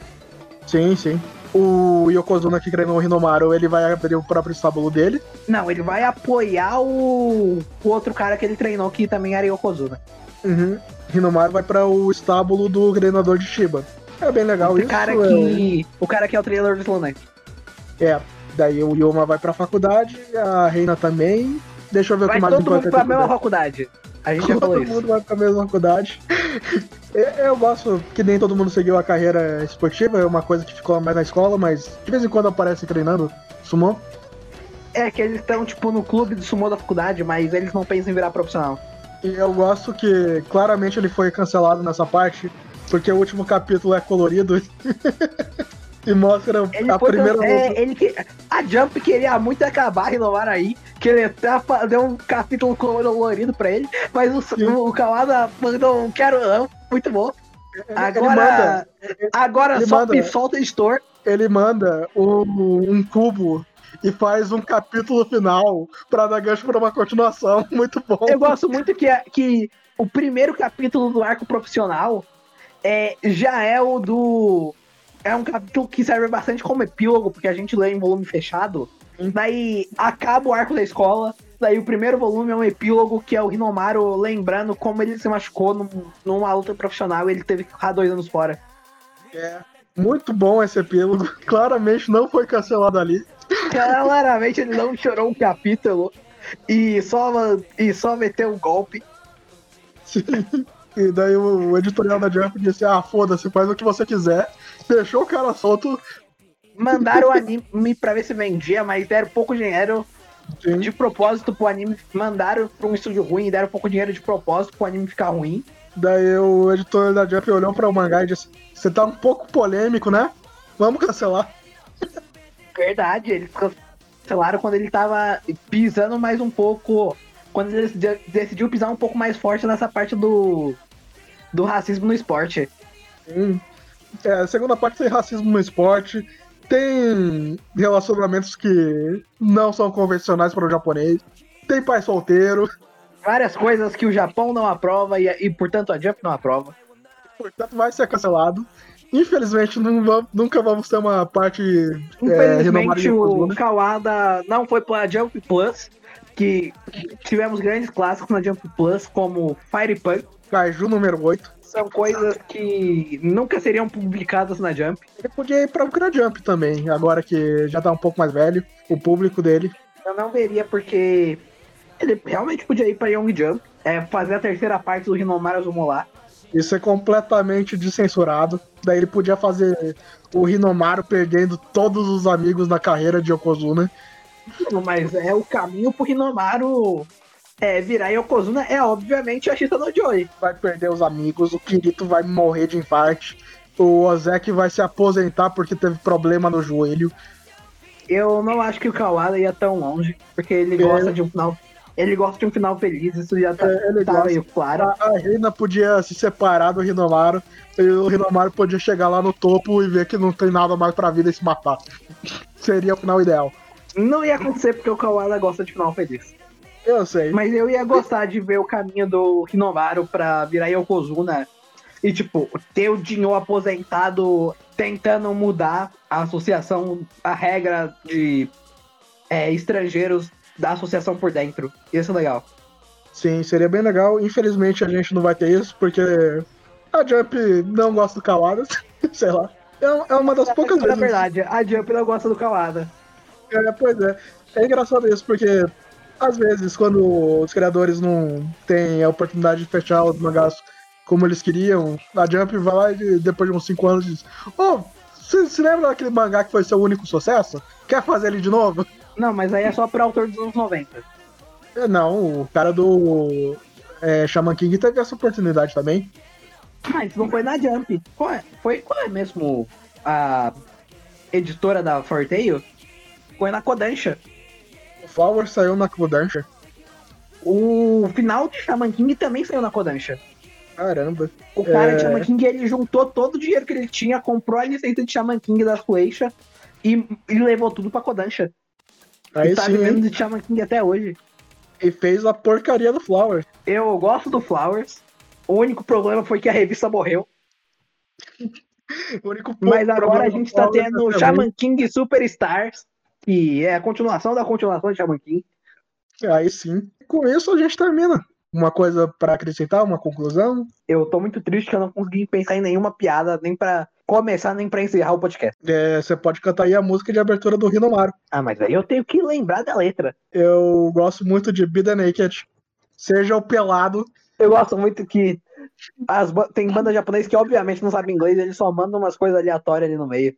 Sim, sim. o Yokozuna que treinou o Hinomaru, ele vai abrir o próprio estábulo dele. Não, ele vai apoiar o, o outro cara que ele treinou, que também era Yokozuna. Uhum. Hinomaru vai para o estábulo do treinador de Shiba. É bem legal o isso. Cara é... que, o cara que é o treinador do Slow É, daí o Yoma vai pra faculdade, a Reina também. Deixa eu ver vai o que mais todo mundo pra mesma faculdade. A gente já falou todo isso. mundo vai pra mesma faculdade. eu, gosto que nem todo mundo seguiu a carreira esportiva, é uma coisa que ficou mais na escola, mas de vez em quando aparece treinando sumô. É que eles estão, tipo, no clube do sumô da faculdade, mas eles não pensam em virar profissional. E eu gosto que claramente ele foi cancelado nessa parte, porque o último capítulo é colorido. e mostra ele a primeira. É, ele que, a Jump queria muito acabar renovar aí, que ele até deu um capítulo colorido pra ele, mas o, o Kawada mandou um quero não, muito bom. Agora, ele manda, agora ele só manda, me solta editor. Ele manda um, um cubo e faz um capítulo final pra dar gancho pra uma continuação. Muito bom. Eu gosto muito que, que o primeiro capítulo do arco profissional é, já é o do. É um capítulo que serve bastante como epílogo, porque a gente lê em volume fechado. Daí acaba o arco da escola. Daí o primeiro volume é um epílogo que é o Hinomaru lembrando como ele se machucou num, numa luta profissional e ele teve que ficar dois anos fora. É. Muito bom esse epílogo. Claramente não foi cancelado ali. Claramente ele não chorou um capítulo e só, e só meteu um golpe. Sim. E daí o, editorial da Jump disse: Ah, foda-se, faz o que você quiser. Deixou o cara solto. Mandaram o anime pra ver se vendia, mas deram pouco dinheiro Sim. de propósito pro anime. Mandaram pra um estúdio ruim e deram pouco dinheiro de propósito pro anime ficar ruim. Daí o editor da Jump olhou para o mangá e disse: Você tá um pouco polêmico, né? Vamos cancelar. Verdade, eles cancelaram quando ele tava pisando mais um pouco. Quando ele decidiu pisar um pouco mais forte nessa parte do, do racismo no esporte. Sim. É, a segunda parte tem racismo no esporte. Tem relacionamentos que não são convencionais para o japonês. Tem pai solteiro várias coisas que o Japão não aprova e, e portanto a Jump não aprova. Portanto, vai ser cancelado. Infelizmente, vamos, nunca vamos ter uma parte. Infelizmente, é, o Kawada não foi pra Jump Plus, que tivemos grandes clássicos na Jump Plus, como Fire Punk. Kaiju número 8. São coisas que nunca seriam publicadas na Jump. Ele podia ir pra Ukra Jump também, agora que já tá um pouco mais velho, o público dele. Eu não veria porque ele realmente podia ir pra Young Jump, é, fazer a terceira parte do Rinomaru Azumolar. Isso é completamente descensurado. Daí ele podia fazer o Rinomaru perdendo todos os amigos na carreira de Yokozuna. Mas é o caminho pro Rinomaru é, virar Yokozuna é obviamente a Shita no Joy. Vai perder os amigos, o Kirito vai morrer de infarto, o Ozeki vai se aposentar porque teve problema no joelho. Eu não acho que o Kawada ia tão longe, porque ele é. gosta de um final ele gosta de um final feliz, isso já tá, é, tá meio claro. A, a, Reina podia se separar do Rinomaru, e o Rinomaru podia chegar lá no topo e ver que não tem nada mais pra vida e se matar. Seria o final ideal. Não ia acontecer porque o Kawada gosta de final feliz. Eu sei. Mas eu ia gostar de ver o caminho do Rinomaru pra virar Yokozuna. E, tipo, ter o Dinho aposentado tentando mudar a associação, a regra de é, estrangeiros da associação por dentro. Isso é legal. Sim, seria bem legal. Infelizmente a gente não vai ter isso, porque a Jump não gosta do Kawada, sei lá. É, é uma das é, poucas vezes. É verdade, a Jump não gosta do Kawada. É, pois é. É engraçado isso, porque às vezes, quando os criadores não têm a oportunidade de fechar os mangás como eles queriam, a Jump vai lá e depois de uns 5 anos diz: Ô, oh, você se lembra daquele mangá que foi seu único sucesso? Quer fazer ele de novo? Não, mas aí é só pra autor dos anos 90. É, não, o cara do é, Shaman King teve essa oportunidade também. Mas não foi na Jump. Qual é, foi, qual é mesmo a editora da Forteio? Foi na Kodansha. O Flower saiu na Kodansha. O final de Shaman King também saiu na Kodansha. Caramba. O cara é... de Shaman King, ele juntou todo o dinheiro que ele tinha, comprou a licença de Shaman King da Shueisha e, e levou tudo pra Kodansha. Aí e tá sim, vivendo de Shaman King até hoje. E fez a porcaria do Flowers. Eu gosto do Flowers. O único problema foi que a revista morreu. O único Mas agora a gente tá tendo Shaman King Superstars, que é a continuação da continuação de Shaman King. Aí sim. Com isso a gente termina. Uma coisa pra acrescentar, uma conclusão. Eu tô muito triste que eu não consegui pensar em nenhuma piada, nem pra começar, nem pra encerrar o podcast. É, você pode cantar aí a música de abertura do Rinomaru. Ah, mas aí eu tenho que lembrar da letra. Eu gosto muito de Be The Naked. Seja o pelado. Eu gosto muito que as tem banda japonesa que obviamente não sabe inglês, eles só mandam umas coisas aleatórias ali no meio.